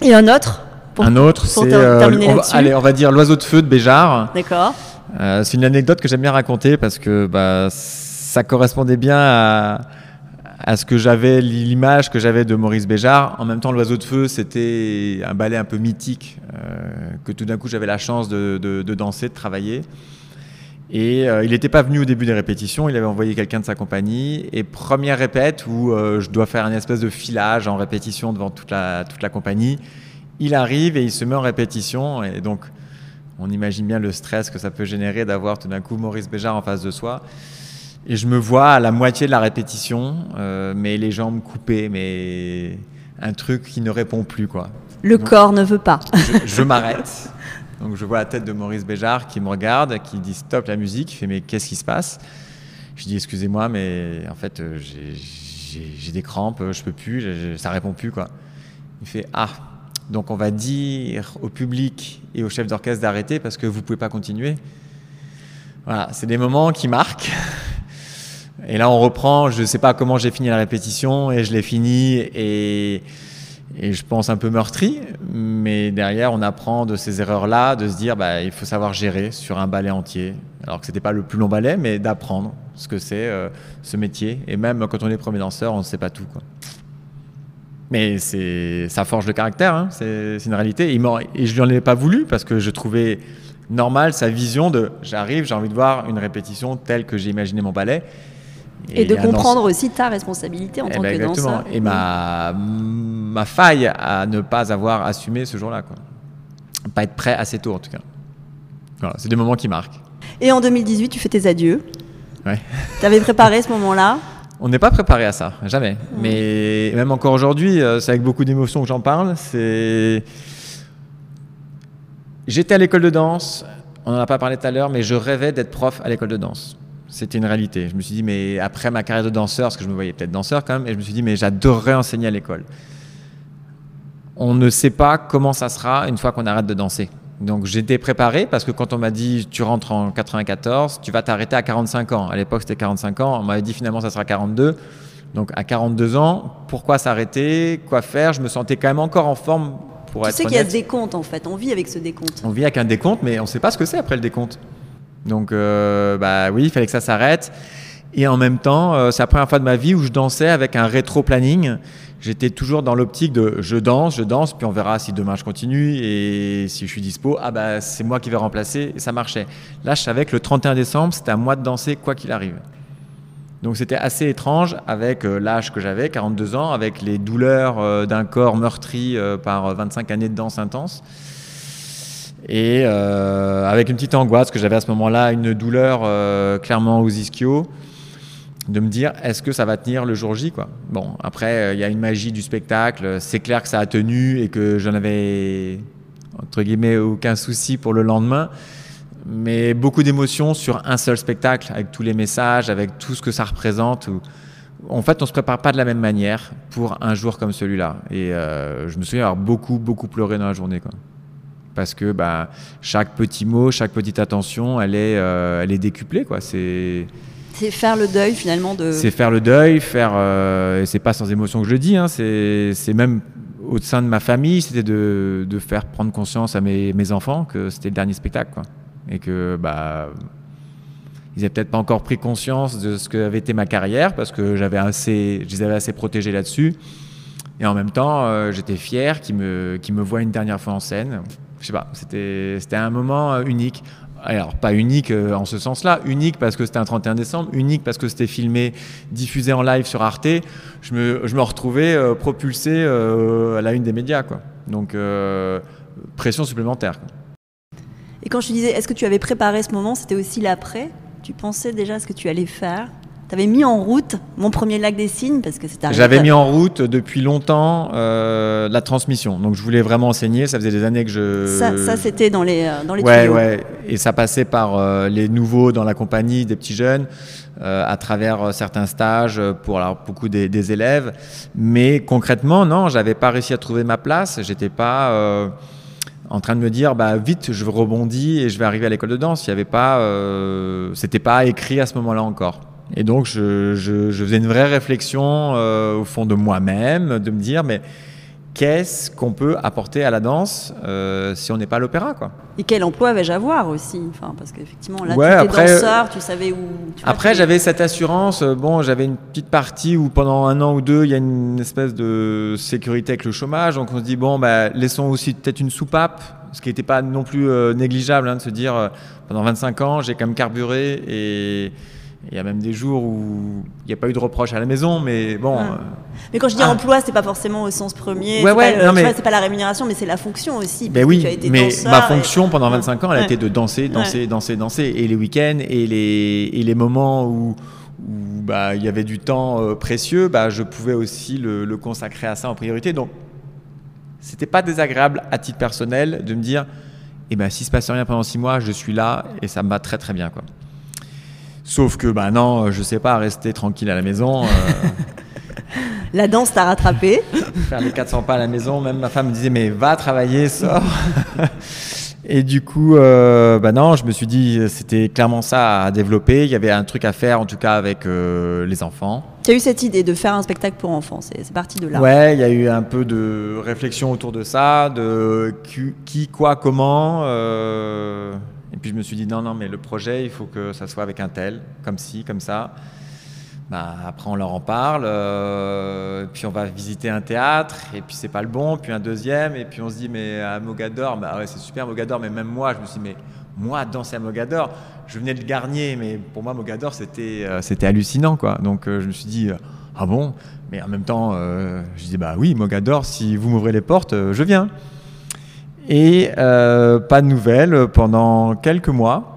Et un autre pour- Un autre, c'est. là-dessus. allez, on va dire L'oiseau de feu de Béjart. D'accord. Euh, c'est une anecdote que j'aime bien raconter parce que bah, ça correspondait bien à, à ce que j'avais, l'image que j'avais de Maurice Béjart. En même temps, L'Oiseau de Feu, c'était un ballet un peu mythique euh, que tout d'un coup j'avais la chance de, de- de danser, de travailler. Et euh, il n'était pas venu au début des répétitions, il avait envoyé quelqu'un de sa compagnie. Et première répète où euh, je dois faire une espèce de filage en répétition devant toute la, toute la compagnie, il arrive et il se met en répétition. Et donc, on imagine bien le stress que ça peut générer d'avoir tout d'un coup Maurice Béjart en face de soi. Et je me vois à la moitié de la répétition, euh, mais les jambes coupées, mais un truc qui ne répond plus, quoi. Le corps ne veut pas. Je, je m'arrête. [laughs] Donc je vois la tête de Maurice Béjart qui me regarde, qui dit stop la musique, il fait mais qu'est-ce qui se passe? Je dis excusez-moi, mais en fait euh, j'ai- des crampes, euh, je peux plus, ça répond plus quoi. Il fait ah donc on va dire au public et au chef d'orchestre d'arrêter parce que vous pouvez pas continuer? Voilà, c'est des moments qui marquent. Et là, on reprend. Je sais pas comment j'ai fini la répétition et je l'ai fini et, et je pense un peu meurtri. Mais derrière, on apprend de ces erreurs-là, de se dire, bah, il faut savoir gérer sur un ballet entier. Alors que c'était pas le plus long ballet, mais d'apprendre ce que c'est euh, ce métier. Et même quand on est premier danseur, on ne sait pas tout. Quoi. Mais ça forge le caractère, hein, c'est, une réalité. M'en- et je lui en ai pas voulu parce que je trouvais normal sa vision de j'arrive, j'ai envie de voir une répétition telle que j'ai imaginé mon ballet. Et, de comprendre aussi ta responsabilité en Eh tant ben, que exactement. danseur. Et ma, ma faille à ne pas avoir assumé ce jour-là. Quoi. Pas être prêt assez tôt, en tout cas. Voilà, c'est des moments qui marquent. Et en 2018, tu fais tes adieux. Ouais. [laughs] Tu avais préparé ce moment-là. On n'est pas préparé à ça, jamais. Mais même encore aujourd'hui, euh, c'est avec beaucoup d'émotion que j'en parle. C'est... J'étais à l'école de danse, on n'en a pas parlé tout à l'heure, mais je rêvais d'être prof à l'école de danse. C'était une réalité. Je me suis dit, mais après ma carrière de danseur, parce que je me voyais peut-être danseur quand même, et je me suis dit, mais j'adorerais enseigner à l'école. On ne sait pas comment ça sera une fois qu'on arrête de danser. Donc j'étais préparé parce que quand on m'a dit tu rentres en 94, tu vas t'arrêter à 45 ans. À l'époque c'était 45 ans, on m'avait dit finalement ça sera 42. Donc à 42 ans, pourquoi s'arrêter? Quoi faire? Je me sentais quand même encore en forme pour Tu être sais qu'il y a ce décompte en fait. On vit avec ce décompte. On vit avec un décompte, mais on ne sait pas ce que c'est après le décompte. Donc, euh, bah oui, il fallait que ça s'arrête. Et en même temps, euh, c'est la première fois de ma vie où je dansais avec un rétro-planning. j'étais toujours dans l'optique de je danse, je danse, puis on verra si demain je continue et si je suis dispo, ah bah c'est moi qui vais remplacer et ça marchait. Là, je savais que le 31 décembre, c'était à moi de danser quoi qu'il arrive. Donc c'était assez étrange avec euh, l'âge que j'avais, 42 ans, avec les douleurs d'un corps meurtri par 25 années de danse intense. Et avec une petite angoisse que j'avais à ce moment-là, une douleur clairement aux ischios de me dire est-ce que ça va tenir le jour J. Bon, après euh, il y a une magie du spectacle, c'est clair que ça a tenu et que j'en avais entre guillemets aucun souci pour le lendemain. Mais beaucoup d'émotions sur un seul spectacle, avec tous les messages, avec tout ce que ça représente. En fait, on se prépare pas de la même manière pour un jour comme celui-là. Et euh, je me souviens avoir beaucoup, beaucoup pleuré dans la journée. Parce que bah, chaque petit mot, chaque petite attention, elle est, euh, elle est décuplée. Quoi. C'est c'est faire le deuil finalement de. C'est faire le deuil, faire. Euh, c'est pas sans émotion que je le dis, hein, c'est même au sein de ma famille, c'était de, de, faire prendre conscience à mes, mes enfants que c'était le dernier spectacle. Quoi. Et que. Bah, ils n'avaient peut-être pas encore pris conscience de ce qu'avait été ma carrière parce que j'avais assez, je les avais assez protégés là-dessus. Et en même temps, euh, j'étais fier qu'ils me, qu me voient une dernière fois en scène. Je sais pas, c'était un moment euh, unique alors pas unique euh, en ce sens-là, unique parce que c'était un 31 décembre, unique parce que c'était filmé, diffusé en live sur Arte, je me, je me retrouvais euh, propulsé à la une des médias. Quoi. Donc pression supplémentaire. Et quand je te disais, est-ce que tu avais préparé ce moment, c'était aussi l'après? Tu pensais déjà ce que tu allais faire? Tu avais mis en route mon premier lac des signes parce que c'était J'avais mis en route depuis longtemps euh, la transmission. Donc je voulais vraiment enseigner. Ça faisait des années que je. Ça, c'était dans les euh, dans les ouais, Ouais, Et ça passait par euh, les nouveaux dans la compagnie, des petits jeunes, à travers certains stages pour alors, beaucoup des, des, élèves. Mais concrètement, non, j'avais pas réussi à trouver ma place. J'étais pas en train de me dire bah vite je rebondis et je vais arriver à l'école de danse il y avait pas c'était pas écrit à ce moment-là encore et donc, je, faisais une vraie réflexion euh, au fond de moi-même, de me dire, mais qu'est-ce qu'on peut apporter à la danse euh, si on n'est pas à l'opéra quoi? Et quel emploi vais-je avoir aussi? Enfin, Parce qu'effectivement, là, tu étais danseur, tu savais où... après, j'avais cette assurance, euh, bon, j'avais une petite partie où pendant un an ou deux, il y a une espèce de sécurité avec le chômage, donc on se dit, bon, bah, laissons aussi peut-être une soupape, ce qui n'était pas non plus négligeable, hein, de se dire, pendant 25 ans, j'ai quand même carburé et il y a même des jours où il n'y a pas eu de reproche à la maison, mais bon. Euh, mais quand je dis ah. emploi, c'est pas forcément au sens premier. Ouais, ouais, pas, mais... pas la rémunération, mais c'est la fonction aussi. Ben oui, mais ma fonction pendant 25 ans, elle a été de danser, danser, danser, danser. Et les week-ends et les, et les moments où, où bah, il y avait du temps euh, précieux, bah, je pouvais aussi le, le, consacrer à ça en priorité. Donc, c'était pas désagréable à titre personnel de me dire, eh ben, s'il se passe rien pendant six mois, je suis là et ça me va très très bien. Quoi. Sauf que, bah non, je sais pas, rester tranquille à la maison. Euh. [laughs] la danse t'a rattrapé. Faire les 400 pas à la maison, même ma femme me disait, mais va travailler, sors. [laughs] Et du coup, euh, bah non, je me suis dit, c'était clairement ça à développer. Il y avait un truc à faire, en tout cas avec euh, les enfants. Tu as eu cette idée de faire un spectacle pour enfants, c'est parti de là. Ouais, il y a eu un peu de réflexion autour de ça, de qui, quoi, comment. Et puis je me suis dit, non, non, mais le projet, il faut que ça soit avec un tel, comme ci, comme ça. Bah, après, on leur en parle, euh, puis on va visiter un théâtre, et puis c'est pas le bon, puis un deuxième, et puis on se dit, mais à Mogador, bah ouais, c'est super Mogador, mais même moi, je me suis dit, mais moi, danser à Mogador, je venais de Garnier, mais pour moi, Mogador, c'était euh, hallucinant, quoi. Donc euh, je me suis dit, ah bon? Mais en même temps, je dis, bah oui, Mogador, si vous m'ouvrez les portes, je viens. Et euh, pas de nouvelles pendant quelques mois.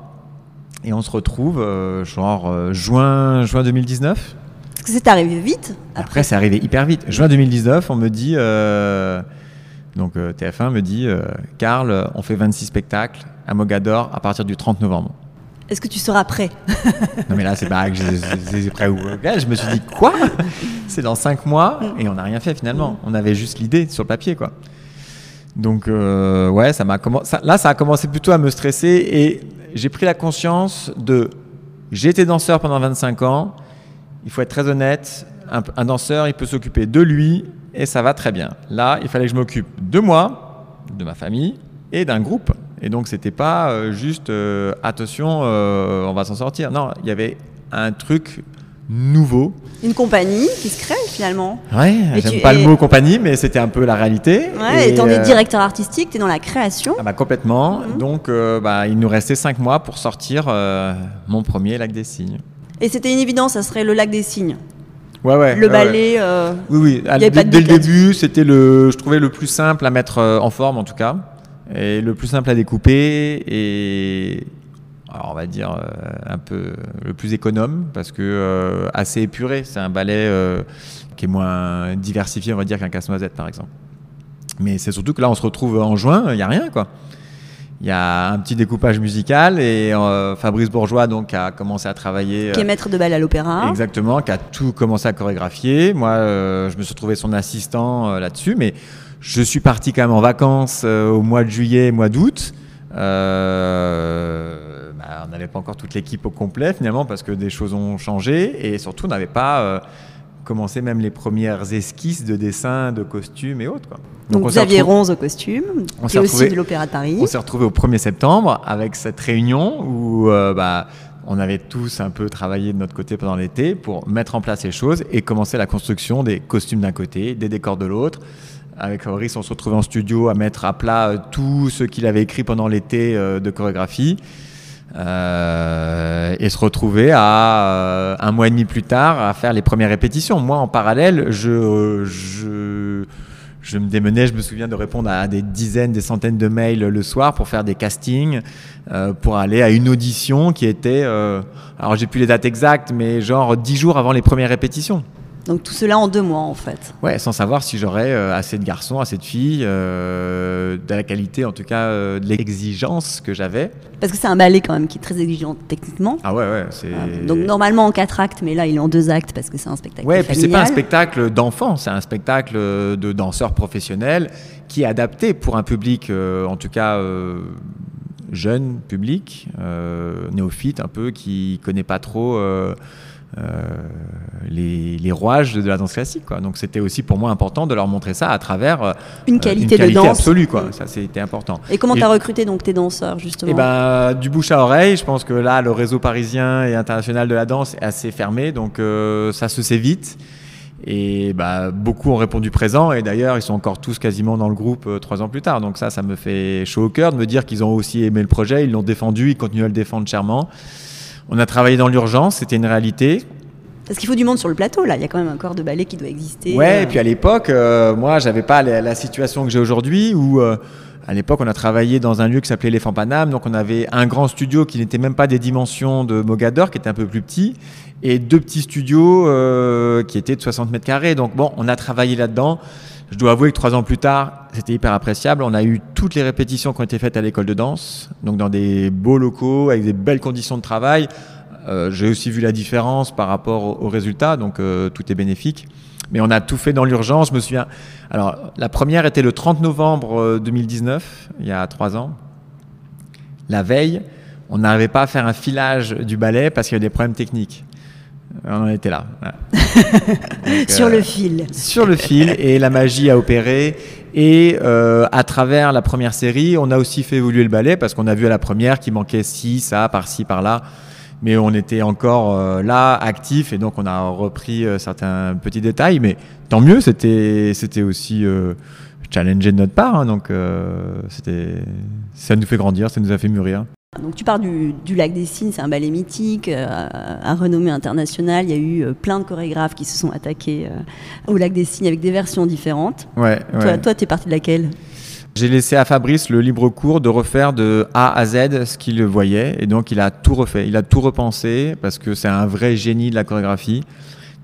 Et on se retrouve euh, genre euh, juin, juin 2019. Parce que c'est arrivé vite Après, c'est arrivé hyper vite. Juin 2019, on me dit, donc TF1 me dit, Karl, on fait 26 spectacles à Mogador à partir du 30 novembre. Est-ce que tu seras prêt? [laughs] Non mais là c'est pas que j'ai prêt ou Je me suis dit quoi? C'est dans 5 mois et on n'a rien fait finalement. On avait juste l'idée sur le papier quoi. Donc euh, ouais, ça m'a là ça a commencé plutôt à me stresser et j'ai pris la conscience de j'ai été danseur pendant 25 ans. Il faut être très honnête, un, danseur, il peut s'occuper de lui et ça va très bien. Là, il fallait que je m'occupe de moi, de ma famille et d'un groupe. Et donc c'était pas euh, juste euh, attention, on va s'en sortir. Non, il y avait un truc nouveau. Une compagnie qui se crée finalement. Ouais, j'aime pas le mot compagnie, mais c'était un peu la réalité. Ouais, et t'en es directeur artistique, t'es dans la création. Ah bah complètement. Mhm. Donc, bah, il nous restait cinq mois pour sortir mon premier Lac des Cygnes. Et c'était une évidence, ça serait le Lac des Cygnes. Ouais, ouais, le ballet. Euh, oui, oui. dès, le début, c'était le, je trouvais le plus simple à mettre euh, en forme en tout cas, et le plus simple à découper et alors on va dire euh, un peu le plus économe parce que assez épuré. C'est un ballet qui est moins diversifié, on va dire, qu'un casse-noisette par exemple. Mais c'est surtout que là, on se retrouve en juin, il n'y a rien quoi il y a un petit découpage musical et euh, Fabrice Bourgeois donc a commencé à travailler. Qui est maître de balle à l'opéra. Exactement, qui a tout commencé à chorégraphier. Moi, euh, je me suis retrouvé son assistant euh, là-dessus, mais je suis parti quand même en vacances au mois de juillet, mois d'août. Bah, on n'avait pas encore toute l'équipe au complet finalement parce que des choses ont changé et surtout on n'avait pas commencé même les premières esquisses de dessins, de costumes et autres. Quoi. Donc, vous aviez Ronze au costume, on qui est aussi de l'Opéra de Paris. On s'est retrouvé au 1er septembre avec cette réunion où euh, bah, on avait tous un peu travaillé de notre côté pendant l'été pour mettre en place les choses et commencer la construction des costumes d'un côté, des décors de l'autre. Avec Maurice, on se retrouvait en studio à mettre à plat euh, tout ce qu'il avait écrit pendant l'été euh, de chorégraphie. et se retrouver à un mois et demi plus tard à faire les premières répétitions. Moi, en parallèle, je, me démenais, je me souviens de répondre à des dizaines, des centaines de mails le soir pour faire des castings, euh, pour aller à une audition qui était, euh, alors j'ai plus les dates exactes, mais genre dix jours avant les premières répétitions. Donc tout cela en deux mois en fait. Ouais, sans savoir si j'aurais euh, assez de garçons, assez de filles, euh, de la qualité en tout cas, euh, de l'exigence que j'avais. Parce que c'est un ballet quand même qui est très exigeant techniquement. Ah ouais, ouais. Donc normalement en quatre actes, mais là il est en deux actes parce que c'est un spectacle. Ouais, et puis c'est pas un spectacle d'enfants, c'est un spectacle de danseurs professionnels qui est adapté pour un public, en tout cas jeune public, néophyte un peu, qui connaît pas trop. Euh, les, les, rouages de la danse classique. Quoi. Donc c'était aussi pour moi important de leur montrer ça à travers euh, une qualité, de danse absolue. Quoi. Ça c'était important. Et comment tu as recruté donc tes danseurs justement et eh ben, Du bouche à oreille. Je pense que là le réseau parisien et international de la danse est assez fermé, donc euh, ça se sait vite. Et bah, beaucoup ont répondu présent, et d'ailleurs, ils sont encore tous quasiment dans le groupe trois ans plus tard. Donc ça, ça me fait chaud au cœur de me dire qu'ils ont aussi aimé le projet, ils l'ont défendu, ils continuent à le défendre chèrement. On a travaillé dans l'urgence, c'était une réalité. Parce qu'il faut du monde sur le plateau, là. Il y a quand même un corps de ballet qui doit exister. Ouais, euh. et puis à l'époque, euh, moi, j'avais pas la, situation que j'ai aujourd'hui où. Euh, à l'époque, on a travaillé dans un lieu qui s'appelait Elephant Paname, donc on avait un grand studio qui n'était même pas des dimensions de Mogador, qui était un peu plus petit, et deux petits studios qui étaient de 60 mètres carrés. Donc bon, on a travaillé là-dedans. Je dois avouer que trois ans plus tard, c'était hyper appréciable. On a eu toutes les répétitions qui ont été faites à l'école de danse, donc dans des beaux locaux, avec des belles conditions de travail. Euh, j'ai aussi vu la différence par rapport aux résultats, donc euh, tout est bénéfique. Mais on a tout fait dans l'urgence. Je me souviens. Alors, la première était le 30 novembre 2019, euh, il y a trois ans. La veille, on n'arrivait pas à faire un filage du ballet parce qu'il y avait des problèmes techniques. On en était là. [laughs] sur le fil. Sur le fil, et la magie a opéré. Et à travers la première série, on a aussi fait évoluer le ballet parce qu'on a vu à la première qu'il manquait ci, ça, par-ci, par-là mais on était encore euh, là, actif, et donc on a repris euh, certains petits détails, mais tant mieux, c'était, c'était aussi euh, challengé de notre part, hein, donc c'était, ça nous fait grandir, ça nous a fait mûrir. Donc tu parles du, Lac des Cygnes, c'est un ballet mythique, à renommée internationale. Il y a eu plein de chorégraphes qui se sont attaqués au Lac des Cygnes avec des versions différentes. Ouais, toi, toi, tu es parti de laquelle? J'ai laissé à Fabrice le libre cours de refaire de A à Z ce qu'il voyait. Et donc, il a tout refait. Il a tout repensé parce que c'est un vrai génie de la chorégraphie,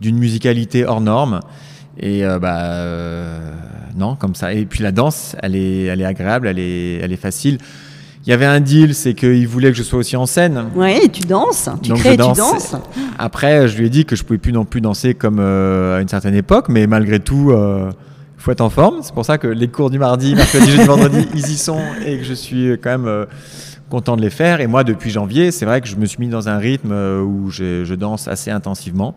d'une musicalité hors norme. Et euh, bah, euh, non, comme ça. Et puis la danse, elle est, elle est agréable, elle est, elle est facile. Il y avait un deal, c'est qu'il voulait que je sois aussi en scène. Oui, tu danses, tu crées, tu danses. Après, je lui ai dit que je pouvais plus non plus danser comme euh, à une certaine époque, mais malgré tout, faut être en forme. C'est pour ça que les cours du mardi, mercredi, jeudi, vendredi, [laughs] ils y sont et que je suis quand même euh, content de les faire. Et moi, depuis janvier, c'est vrai que je me suis mis dans un rythme euh, où je danse assez intensivement.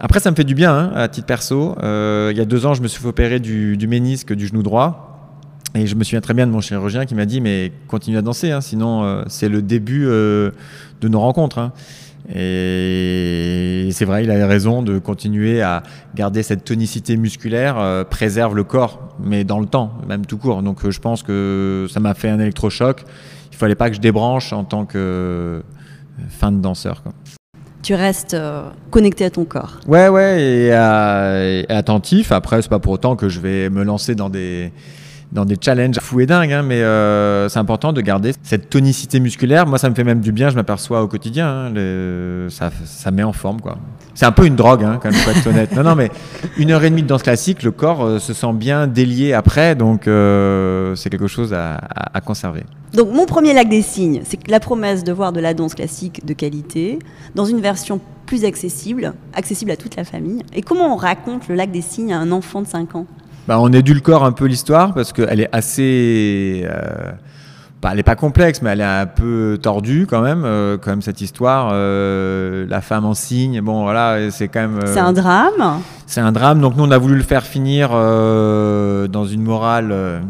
Après, ça me fait du bien, hein, à titre perso. Euh, il y a deux ans, je me suis fait opérer du, ménisque du genou droit. Et je me souviens très bien de mon chirurgien qui m'a dit, mais continue à danser, hein, sinon c'est le début de nos rencontres. Hein. Et c'est vrai, il a raison de continuer à garder cette tonicité musculaire, euh, préserve le corps, mais dans le temps, même tout court. Donc je pense que ça m'a fait un électrochoc. Il fallait pas que je débranche en tant que fin de danseur. Quoi tu restes euh, connecté à ton corps. Ouais, ouais, et, attentif. Après, c'est pas pour autant que je vais me lancer dans des dans des challenges fous et dingues, hein, mais euh, c'est important de garder cette tonicité musculaire. Moi, ça me fait même du bien, je m'aperçois au quotidien. Hein, ça, ça met en forme, quoi. C'est un peu une drogue, hein, quand même, pour être honnête. Non, non, mais une heure et demie de danse classique, le corps euh, se sent bien délié après, donc c'est quelque chose à, à, conserver. Donc, mon premier lac des signes, c'est la promesse de voir de la danse classique de qualité dans une version plus accessible, accessible à toute la famille. Et comment on raconte le lac des signes à un enfant de 5 ans? Bah, on édulcore un peu l'histoire parce qu'elle est assez. Euh, bah, elle n'est pas complexe, mais elle est un peu tordue quand même, euh, quand même cette histoire. Euh, la femme en signe, bon voilà, c'est quand même. c'est un drame. C'est un drame, donc nous on a voulu le faire finir dans une morale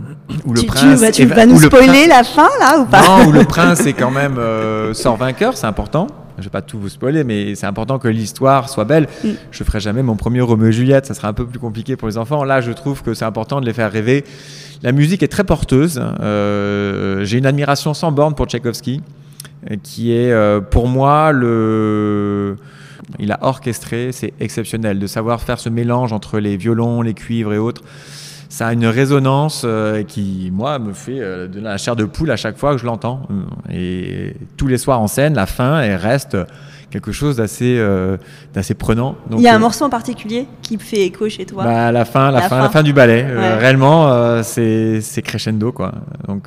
où le prince. Tu, vas nous spoiler la fin là ou pas? Non, où le prince est quand même sort vainqueur, c'est important je vais pas tout vous spoiler, mais c'est important que l'histoire soit belle. Je mm. Je ferai jamais mon premier Roméo et Juliette, ça sera un peu plus compliqué pour les enfants. Là, je trouve que c'est important de les faire rêver. La musique est très porteuse. Euh, j'ai une admiration sans borne pour Tchaïkovski, qui est euh, pour moi le. Il a orchestré, c'est exceptionnel de savoir faire ce mélange entre les violons, les cuivres et autres ça a une résonance euh, qui, moi, me fait euh, de la chair de poule à chaque fois que je l'entends. Et tous les soirs en scène, la fin, elle reste quelque chose d'assez euh, d'assez prenant. Il y a un morceau en particulier qui fait écho chez toi? Bah, la fin, la, fin, la fin du ballet. réellement, c'est crescendo, quoi. Donc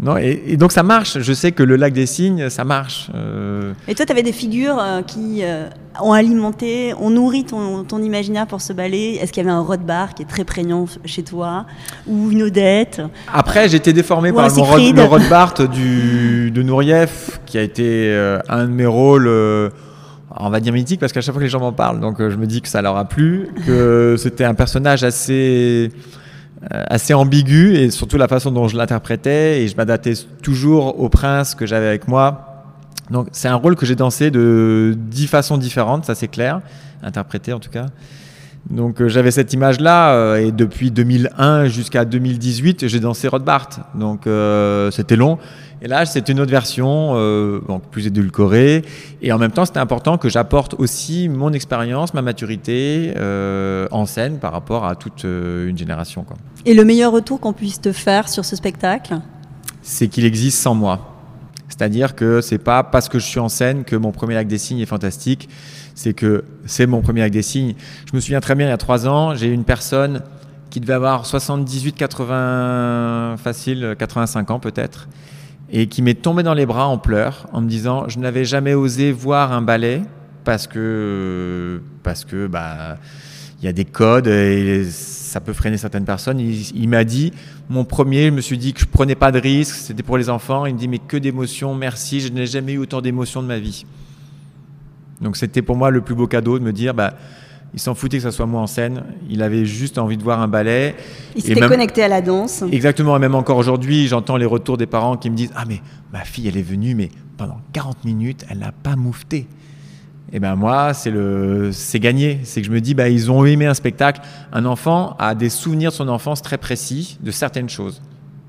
non, et, donc ça marche. Je sais que le lac des cygnes, ça marche. Euh. Et toi, tu avais des figures euh, qui euh, ont alimenté, ont nourri ton, ton imaginaire pour ce ballet? Est-ce qu'il y avait un Rothbard qui est très prégnant chez toi? Ou une Odette? Après, j'ai été déformé par le, le Rothbard du, de Nourieff, qui a été un de mes rôles on va dire mythique parce qu'à chaque fois que les gens m'en parlent, donc je me dis que ça leur a plu, que c'était un personnage assez assez ambigu et surtout la façon dont je l'interprétais et je m'adaptais toujours au prince que j'avais avec moi. Donc c'est un rôle que j'ai dansé de dix façons différentes, ça c'est clair, interprété en tout cas. Donc euh, j'avais cette image-là euh, et depuis 2001 jusqu'à 2018 j'ai dansé Rothbard. Donc c'était long et là, c'est une autre version, euh, donc plus édulcorée. Et en même temps, c'était important que j'apporte aussi mon expérience, ma maturité euh, en scène par rapport à toute euh, une génération. Quoi. Et le meilleur retour qu'on puisse te faire sur ce spectacle? C'est qu'il existe sans moi. C'est-à-dire que c'est pas parce que je suis en scène que mon premier acte des signes est fantastique. C'est que c'est mon premier acte des signes. Je me souviens très bien, il y a trois ans, j'ai une personne qui devait avoir 78, 80, facile, 85 ans peut-être, et qui m'est tombé dans les bras en pleurs en me disant je n'avais jamais osé voir un ballet parce que parce que bah il y a des codes et ça peut freiner certaines personnes. Il, m'a dit mon premier, je me suis dit que je prenais pas de risques, c'était pour les enfants. Il me dit mais que d'émotions, merci, je n'ai jamais eu autant d'émotions de ma vie. Donc c'était pour moi le plus beau cadeau de me dire bah il s'en foutait que ça soit moi en scène. Il avait juste envie de voir un ballet. Il s'était connecté à la danse. Exactement. Et même encore aujourd'hui, j'entends les retours des parents qui me disent Ah, mais ma fille, elle est venue, mais pendant 40 minutes, elle n'a pas moufté. Et ben moi, c'est le, c'est gagné. C'est que je me dis, bah ils ont aimé un spectacle. Un enfant a des souvenirs de son enfance très précis de certaines choses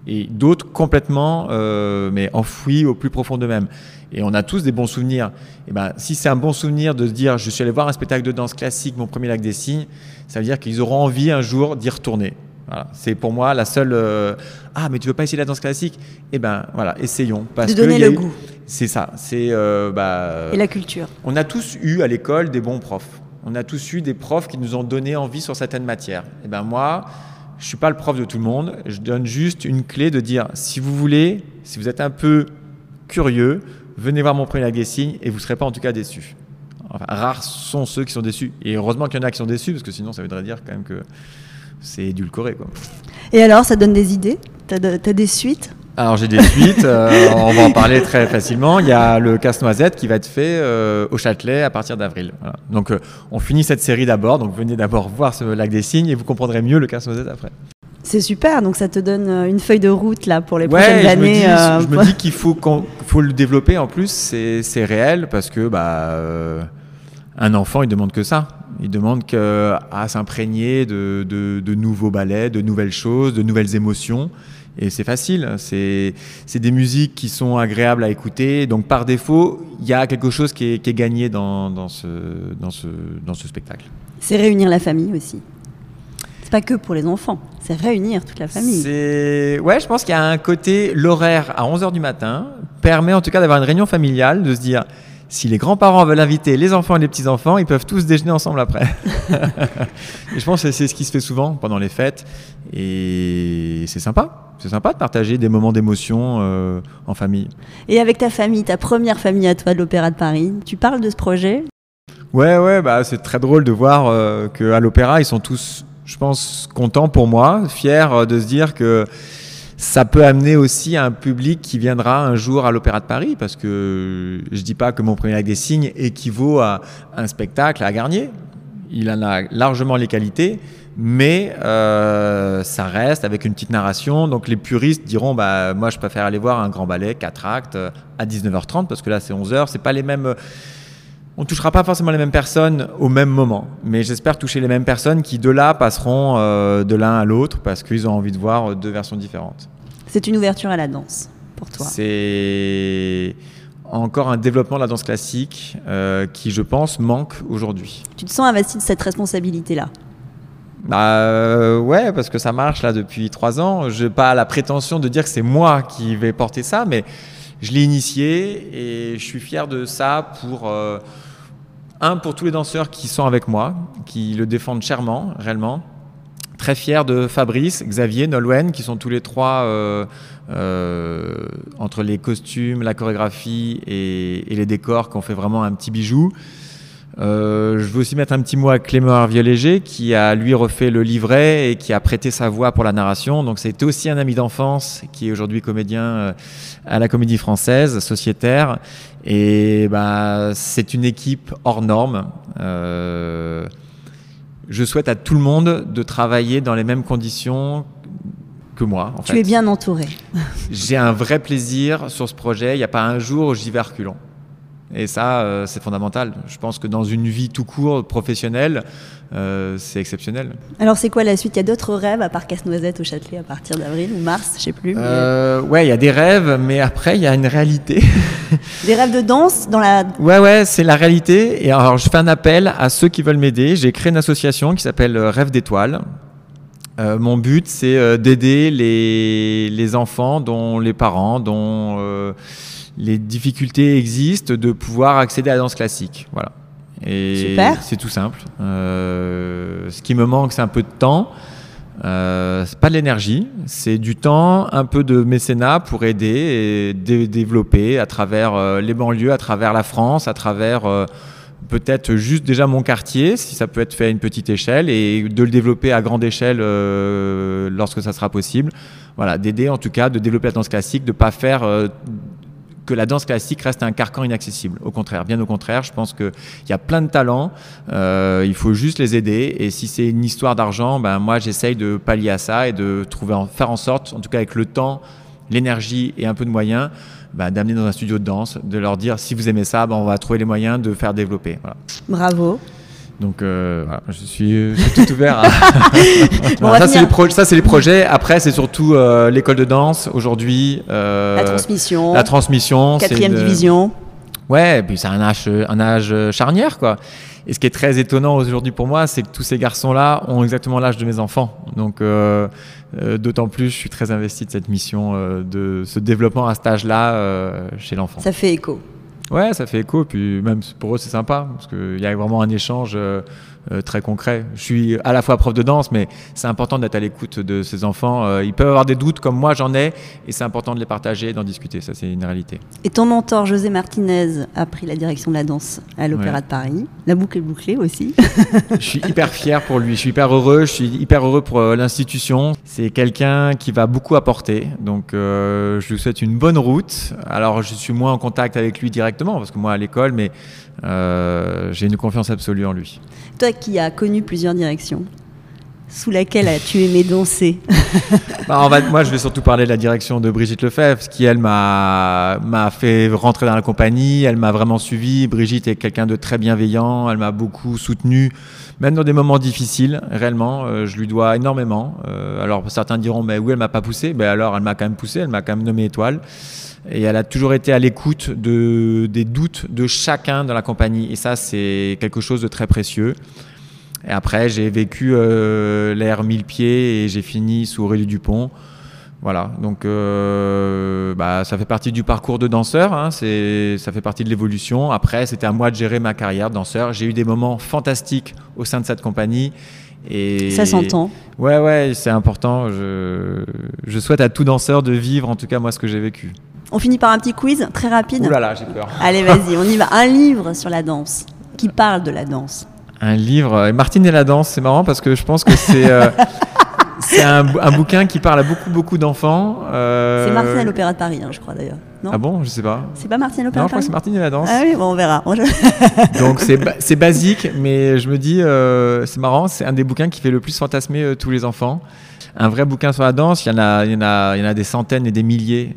et d'autres complètement euh, mais enfouis au plus profond d'eux-mêmes. Et on a tous des bons souvenirs. Et ben, si c'est un bon souvenir de se dire je suis allé voir un spectacle de danse classique, mon premier lac des signes, ça veut dire qu'ils auront envie un jour d'y retourner. Voilà. C'est pour moi la seule. Euh, ah, mais tu veux pas essayer la danse classique? Eh ben voilà, essayons. Parce de donner le goût. C'est ça. C'est euh, bah, Et la culture. On a tous eu à l'école des bons profs. On a tous eu des profs qui nous ont donné envie sur certaines matières. Et ben moi, je suis pas le prof de tout le monde. Je donne juste une clé de dire si vous voulez, si vous êtes un peu curieux, venez voir mon premier Legacy et vous ne serez pas en tout cas déçus. Enfin, rares sont ceux qui sont déçus. Et heureusement qu'il y en a qui sont déçus, parce que sinon ça voudrait dire quand même que c'est édulcoré. Quoi. Et alors, ça donne des idées? Tu as, des suites? Alors j'ai des suites, euh, on va en parler très facilement. Il y a le casse-noisette qui va être fait euh, au Châtelet à partir d'avril. Donc euh, on finit cette série d'abord, donc venez d'abord voir ce lac des signes et vous comprendrez mieux le casse-noisette après. C'est super, donc ça te donne une feuille de route là pour les prochaines années. Je me dis, qu'il faut, faut le développer en plus, c'est réel parce que bah, euh, un enfant, il demande que ça. Il demande que, à s'imprégner de, de, de, nouveaux ballets, de nouvelles choses, de nouvelles émotions. Et c'est facile, c'est des musiques qui sont agréables à écouter. Donc par défaut, il y a quelque chose qui est, qui est gagné dans, dans, ce, dans, ce, dans ce spectacle. C'est réunir la famille aussi. C'est pas que pour les enfants, c'est réunir toute la famille. Ouais, je pense qu'il y a un côté, l'horaire à 11h du matin permet en tout cas d'avoir une réunion familiale, de se dire si les grands-parents veulent inviter les enfants et les petits-enfants, ils peuvent tous déjeuner ensemble après. [laughs] et je pense que c'est ce qui se fait souvent pendant les fêtes. Et c'est sympa. C'est sympa de partager des moments d'émotion euh, en famille. Et avec ta famille, ta première famille à toi de l'Opéra de Paris, tu parles de ce projet? Ouais, ouais, bah, c'est très drôle de voir euh, qu'à l'Opéra, ils sont tous, je pense, contents pour moi, fiers euh, de se dire que ça peut amener aussi un public qui viendra un jour à l'Opéra de Paris, parce que je dis pas que mon premier avec des signes équivaut à un spectacle à Garnier. Il en a largement les qualités, mais euh, ça reste avec une petite narration. Donc les puristes diront, bah moi je préfère aller voir un grand ballet, 4 actes, à 19h30, parce que là c'est 11h, c'est pas les mêmes. On touchera pas forcément les mêmes personnes au même moment, mais j'espère toucher les mêmes personnes qui de là passeront euh, de l'un à l'autre parce qu'ils ont envie de voir deux versions différentes. C'est une ouverture à la danse pour toi. C'est encore un développement de la danse classique euh, qui, je pense, manque aujourd'hui. Tu te sens investi de cette responsabilité-là? Bah euh, ouais, parce que ça marche là depuis trois ans. Je n'ai pas la prétention de dire que c'est moi qui vais porter ça, mais je l'ai initié et je suis fier de ça pour euh, un pour tous les danseurs qui sont avec moi, qui le défendent chèrement, réellement. Très fier de Fabrice, Xavier, Nolwenn, qui sont tous les trois euh, euh, entre les costumes, la chorégraphie et, les décors, qui ont fait vraiment un petit bijou. Euh, je veux aussi mettre un petit mot à Clément Arvieux-Léger qui a lui refait le livret et qui a prêté sa voix pour la narration. Donc c'était aussi un ami d'enfance qui est aujourd'hui comédien à la Comédie Française, sociétaire. Et bah, c'est une équipe hors norme. Euh, je souhaite à tout le monde de travailler dans les mêmes conditions que moi. En tu es bien entouré. J'ai un vrai plaisir sur ce projet. Il n'y a pas un jour où j'y vais reculant. Et ça, euh, c'est fondamental. Je pense que dans une vie tout court, professionnelle, euh, c'est exceptionnel. Alors, c'est quoi la suite? Il y a d'autres rêves à part Casse-Noisette au Châtelet à partir d'avril ou mars, je sais plus. Euh, ouais, il y a des rêves, mais après, il y a une réalité. [laughs] des rêves de danse dans la. Ouais, ouais, c'est la réalité. Et alors, je fais un appel à ceux qui veulent m'aider. J'ai créé une association qui s'appelle Rêve d'étoiles. Euh, mon but, c'est d'aider les, les, enfants dont les parents, dont les difficultés existent de pouvoir accéder à la danse classique. Voilà. Et c'est tout simple. Euh, ce qui me manque, c'est un peu de temps. Euh, c'est pas de l'énergie, c'est du temps, un peu de mécénat pour aider et développer à travers euh, les banlieues, à travers la France, à travers euh, peut-être juste déjà mon quartier, si ça peut être fait à une petite échelle, et de le développer à grande échelle lorsque ça sera possible. Voilà, d'aider en tout cas, de développer la danse classique, de ne pas faire que la danse classique reste un carcan inaccessible. Au contraire, bien au contraire, je pense qu'il y a plein de talents, euh, il faut juste les aider. Et si c'est une histoire d'argent, ben moi j'essaye de pallier à ça et de trouver, faire en sorte, en tout cas avec le temps, l'énergie et un peu de moyens, ben, d'amener dans un studio de danse, de leur dire si vous aimez ça, ben, on va trouver les moyens de faire développer. Voilà. Bravo. Donc euh, voilà, je, suis, tout ouvert. [laughs] À... ça, c'est les, les, projets. Après, c'est surtout euh, l'école de danse aujourd'hui. Euh, la transmission. La transmission. Quatrième division. Ouais, et puis c'est un âge, un âge charnière, quoi. Et ce qui est très étonnant aujourd'hui pour moi, c'est que tous ces garçons-là ont exactement l'âge de mes enfants. Donc, d'autant plus, je suis très investi de cette mission, de ce développement à cet âge-là chez l'enfant. Ça fait écho. Ouais, ça fait écho, puis même pour eux c'est sympa, parce qu'il y a vraiment un échange euh, euh, très concret. Je suis à la fois prof de danse, mais c'est important d'être à l'écoute de ces enfants. Euh, ils peuvent avoir des doutes comme moi j'en ai, et c'est important de les partager, d'en discuter, ça c'est une réalité. Et ton mentor José Martinez a pris la direction de la danse à l'Opéra de Paris. La boucle est bouclée aussi. [laughs] je suis hyper fier pour lui, je suis hyper heureux, je suis hyper heureux pour l'institution. C'est quelqu'un qui va beaucoup apporter, donc je lui souhaite une bonne route. Alors je suis moins en contact avec lui directement, parce que moi à l'école, mais j'ai une confiance absolue en lui. Toi qui as connu plusieurs directions, sous laquelle as-tu aimé danser [laughs] bah, Moi, je vais surtout parler de la direction de Brigitte Lefebvre, qui, elle, m'a fait rentrer dans la compagnie. Elle m'a vraiment suivi. Brigitte est quelqu'un de très bienveillant. Elle m'a beaucoup soutenu, même dans des moments difficiles, réellement. Euh, je lui dois énormément. Euh, alors, certains diront, mais oui, elle m'a pas poussé. Ben alors, elle m'a quand même poussé. Elle m'a quand même nommé étoile. Et elle a toujours été à l'écoute de, des doutes de chacun dans la compagnie. Et ça, c'est quelque chose de très précieux. Et après, j'ai vécu euh, l'ère mille pieds et j'ai fini sous Aurélie Dupont. Voilà, donc euh, bah, ça fait partie du parcours de danseur, hein, ça fait partie de l'évolution. Après, c'était à moi de gérer ma carrière de danseur. J'ai eu des moments fantastiques au sein de cette compagnie. Et ça s'entend. Ouais, ouais, c'est important. Je, je souhaite à tout danseur de vivre, en tout cas, moi, ce que j'ai vécu. On finit par un petit quiz très rapide. Ouh là là, j'ai peur. Allez, vas-y, on y va. Un livre sur la danse qui parle de la danse. Un livre. Et Martine et la danse, c'est marrant parce que je pense que c'est. Euh, [laughs] c'est un, bouquin qui parle à beaucoup, beaucoup d'enfants. Euh, c'est Martine à l'Opéra de Paris, hein, je crois d'ailleurs. ah bon Je sais pas. C'est pas Martine à l'Opéra Non, je crois que c'est Martine et la danse. Ah oui, bon, on verra. [laughs] Donc c'est basique, mais je me dis, euh, c'est marrant, c'est un des bouquins qui fait le plus fantasmer tous les enfants. Un vrai bouquin sur la danse, il y en a, il y en a, il y en a des centaines et des milliers.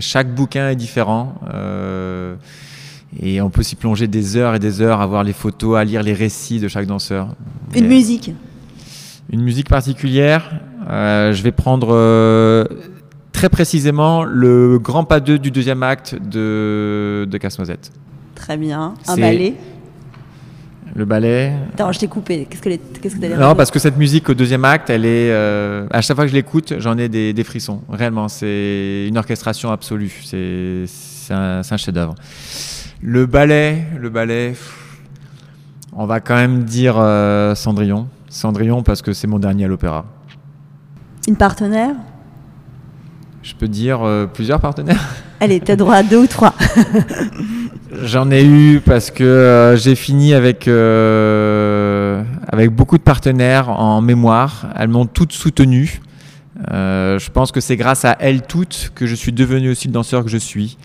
chaque bouquin est différent. Et on peut s'y plonger des heures et des heures à voir les photos, à lire les récits de chaque danseur. Une musique Une musique particulière. Euh, je vais prendre euh, très précisément le grand pas 2 du deuxième acte de, de Casse-Noisette. Très bien. Un ballet le ballet. Attends, je t'ai coupé. Qu'est-ce que qu'est-ce que Non, parce que cette musique au deuxième acte, elle est. Euh, à chaque fois que je l'écoute, j'en ai des, des, frissons. Réellement, c'est une orchestration absolue. C'est un, un chef-d'œuvre. Le ballet, le ballet, on va quand même dire euh, Cendrillon. Cendrillon parce que c'est mon dernier à l'opéra. Une partenaire? Je peux dire euh, plusieurs partenaires. Allez, t'as droit à deux ou trois. [laughs] J'en ai eu parce que euh, j'ai fini avec, avec beaucoup de partenaires en mémoire. Elles m'ont toutes soutenu. je pense que c'est grâce à elles toutes que je suis devenu aussi le danseur que je suis.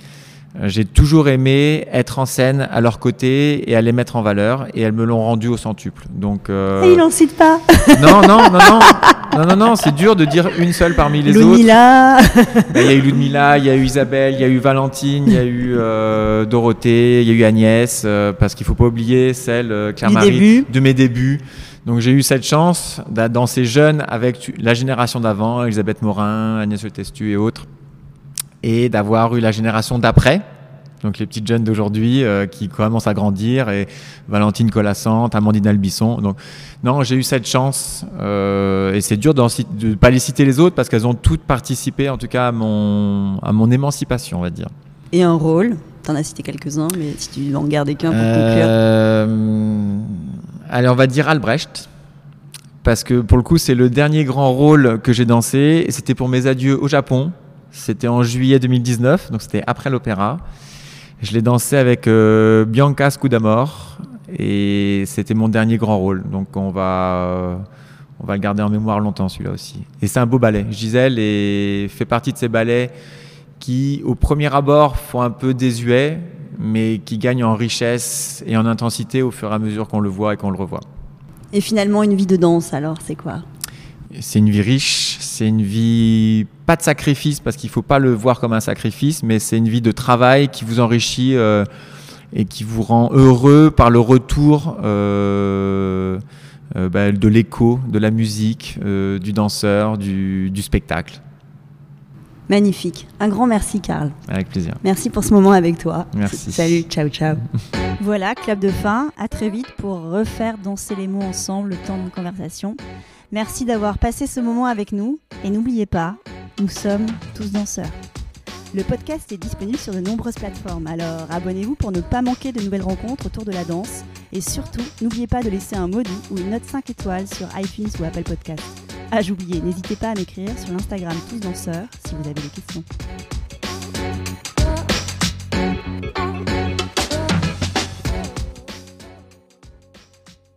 J'ai toujours aimé être en scène à leur côté et à les mettre en valeur et elles me l'ont rendu au centuple. Donc euh... et il n'en cite pas. [laughs] Non non non non non non non c'est dur de dire une seule parmi les autres. [laughs] Ben, il y a eu Ludmilla, il y a eu Isabelle, il y a eu Valentine, il y a eu euh, Dorothée, il y a eu Agnès euh, parce qu'il faut pas oublier celle euh, Claire Marie de mes débuts. Donc j'ai eu cette chance de danser jeune avec la génération d'avant, Elisabeth Morin, Agnès Le Testu et autres et d'avoir eu la génération d'après, donc les petites jeunes d'aujourd'hui euh, qui commencent à grandir, et Valentine Colassante, Amandine Albisson. Donc, non, j'ai eu cette chance, euh, et c'est dur de ne pas les citer les autres parce qu'elles ont toutes participé, en tout cas, à mon, à mon émancipation, on va dire. Et un rôle Tu en as cité quelques-uns, mais si tu en garder qu'un pour euh, conclure. Allez, on va dire Albrecht. Parce que pour le coup, c'est le dernier grand rôle que j'ai dansé. Et c'était pour mes adieux au Japon. C'était en juillet 2019, donc c'était après l'opéra. Je l'ai dansé avec euh, Bianca Scudamore et c'était mon dernier grand rôle. Donc on va, on va le garder en mémoire longtemps celui-là aussi. Et c'est un beau ballet. Gisèle est, fait partie de ces ballets qui, au premier abord, font un peu désuet, mais qui gagnent en richesse et en intensité au fur et à mesure qu'on le voit et qu'on le revoit. Et finalement, une vie de danse, alors, c'est quoi? C'est une vie riche, c'est une vie pas de sacrifice parce qu'il faut pas le voir comme un sacrifice, mais c'est une vie de travail qui vous enrichit euh, et qui vous rend heureux par le retour euh, euh, bah, de l'écho, de la musique, du danseur, du, du, spectacle. Magnifique. Un grand merci, Karl. Avec plaisir. Merci pour ce moment avec toi. Merci. Salut, ciao, ciao. [laughs] voilà, clap de fin. À très vite pour refaire danser les mots ensemble le temps de conversation. Merci d'avoir passé ce moment avec nous et n'oubliez pas, nous sommes tous danseurs. Le podcast est disponible sur de nombreuses plateformes, alors abonnez-vous pour ne pas manquer de nouvelles rencontres autour de la danse et surtout, n'oubliez pas de laisser un doux ou une note 5 étoiles sur iTunes ou Apple Podcast. Ah, j'oubliais, n'hésitez pas à m'écrire sur l'Instagram Tous Danseurs si vous avez des questions.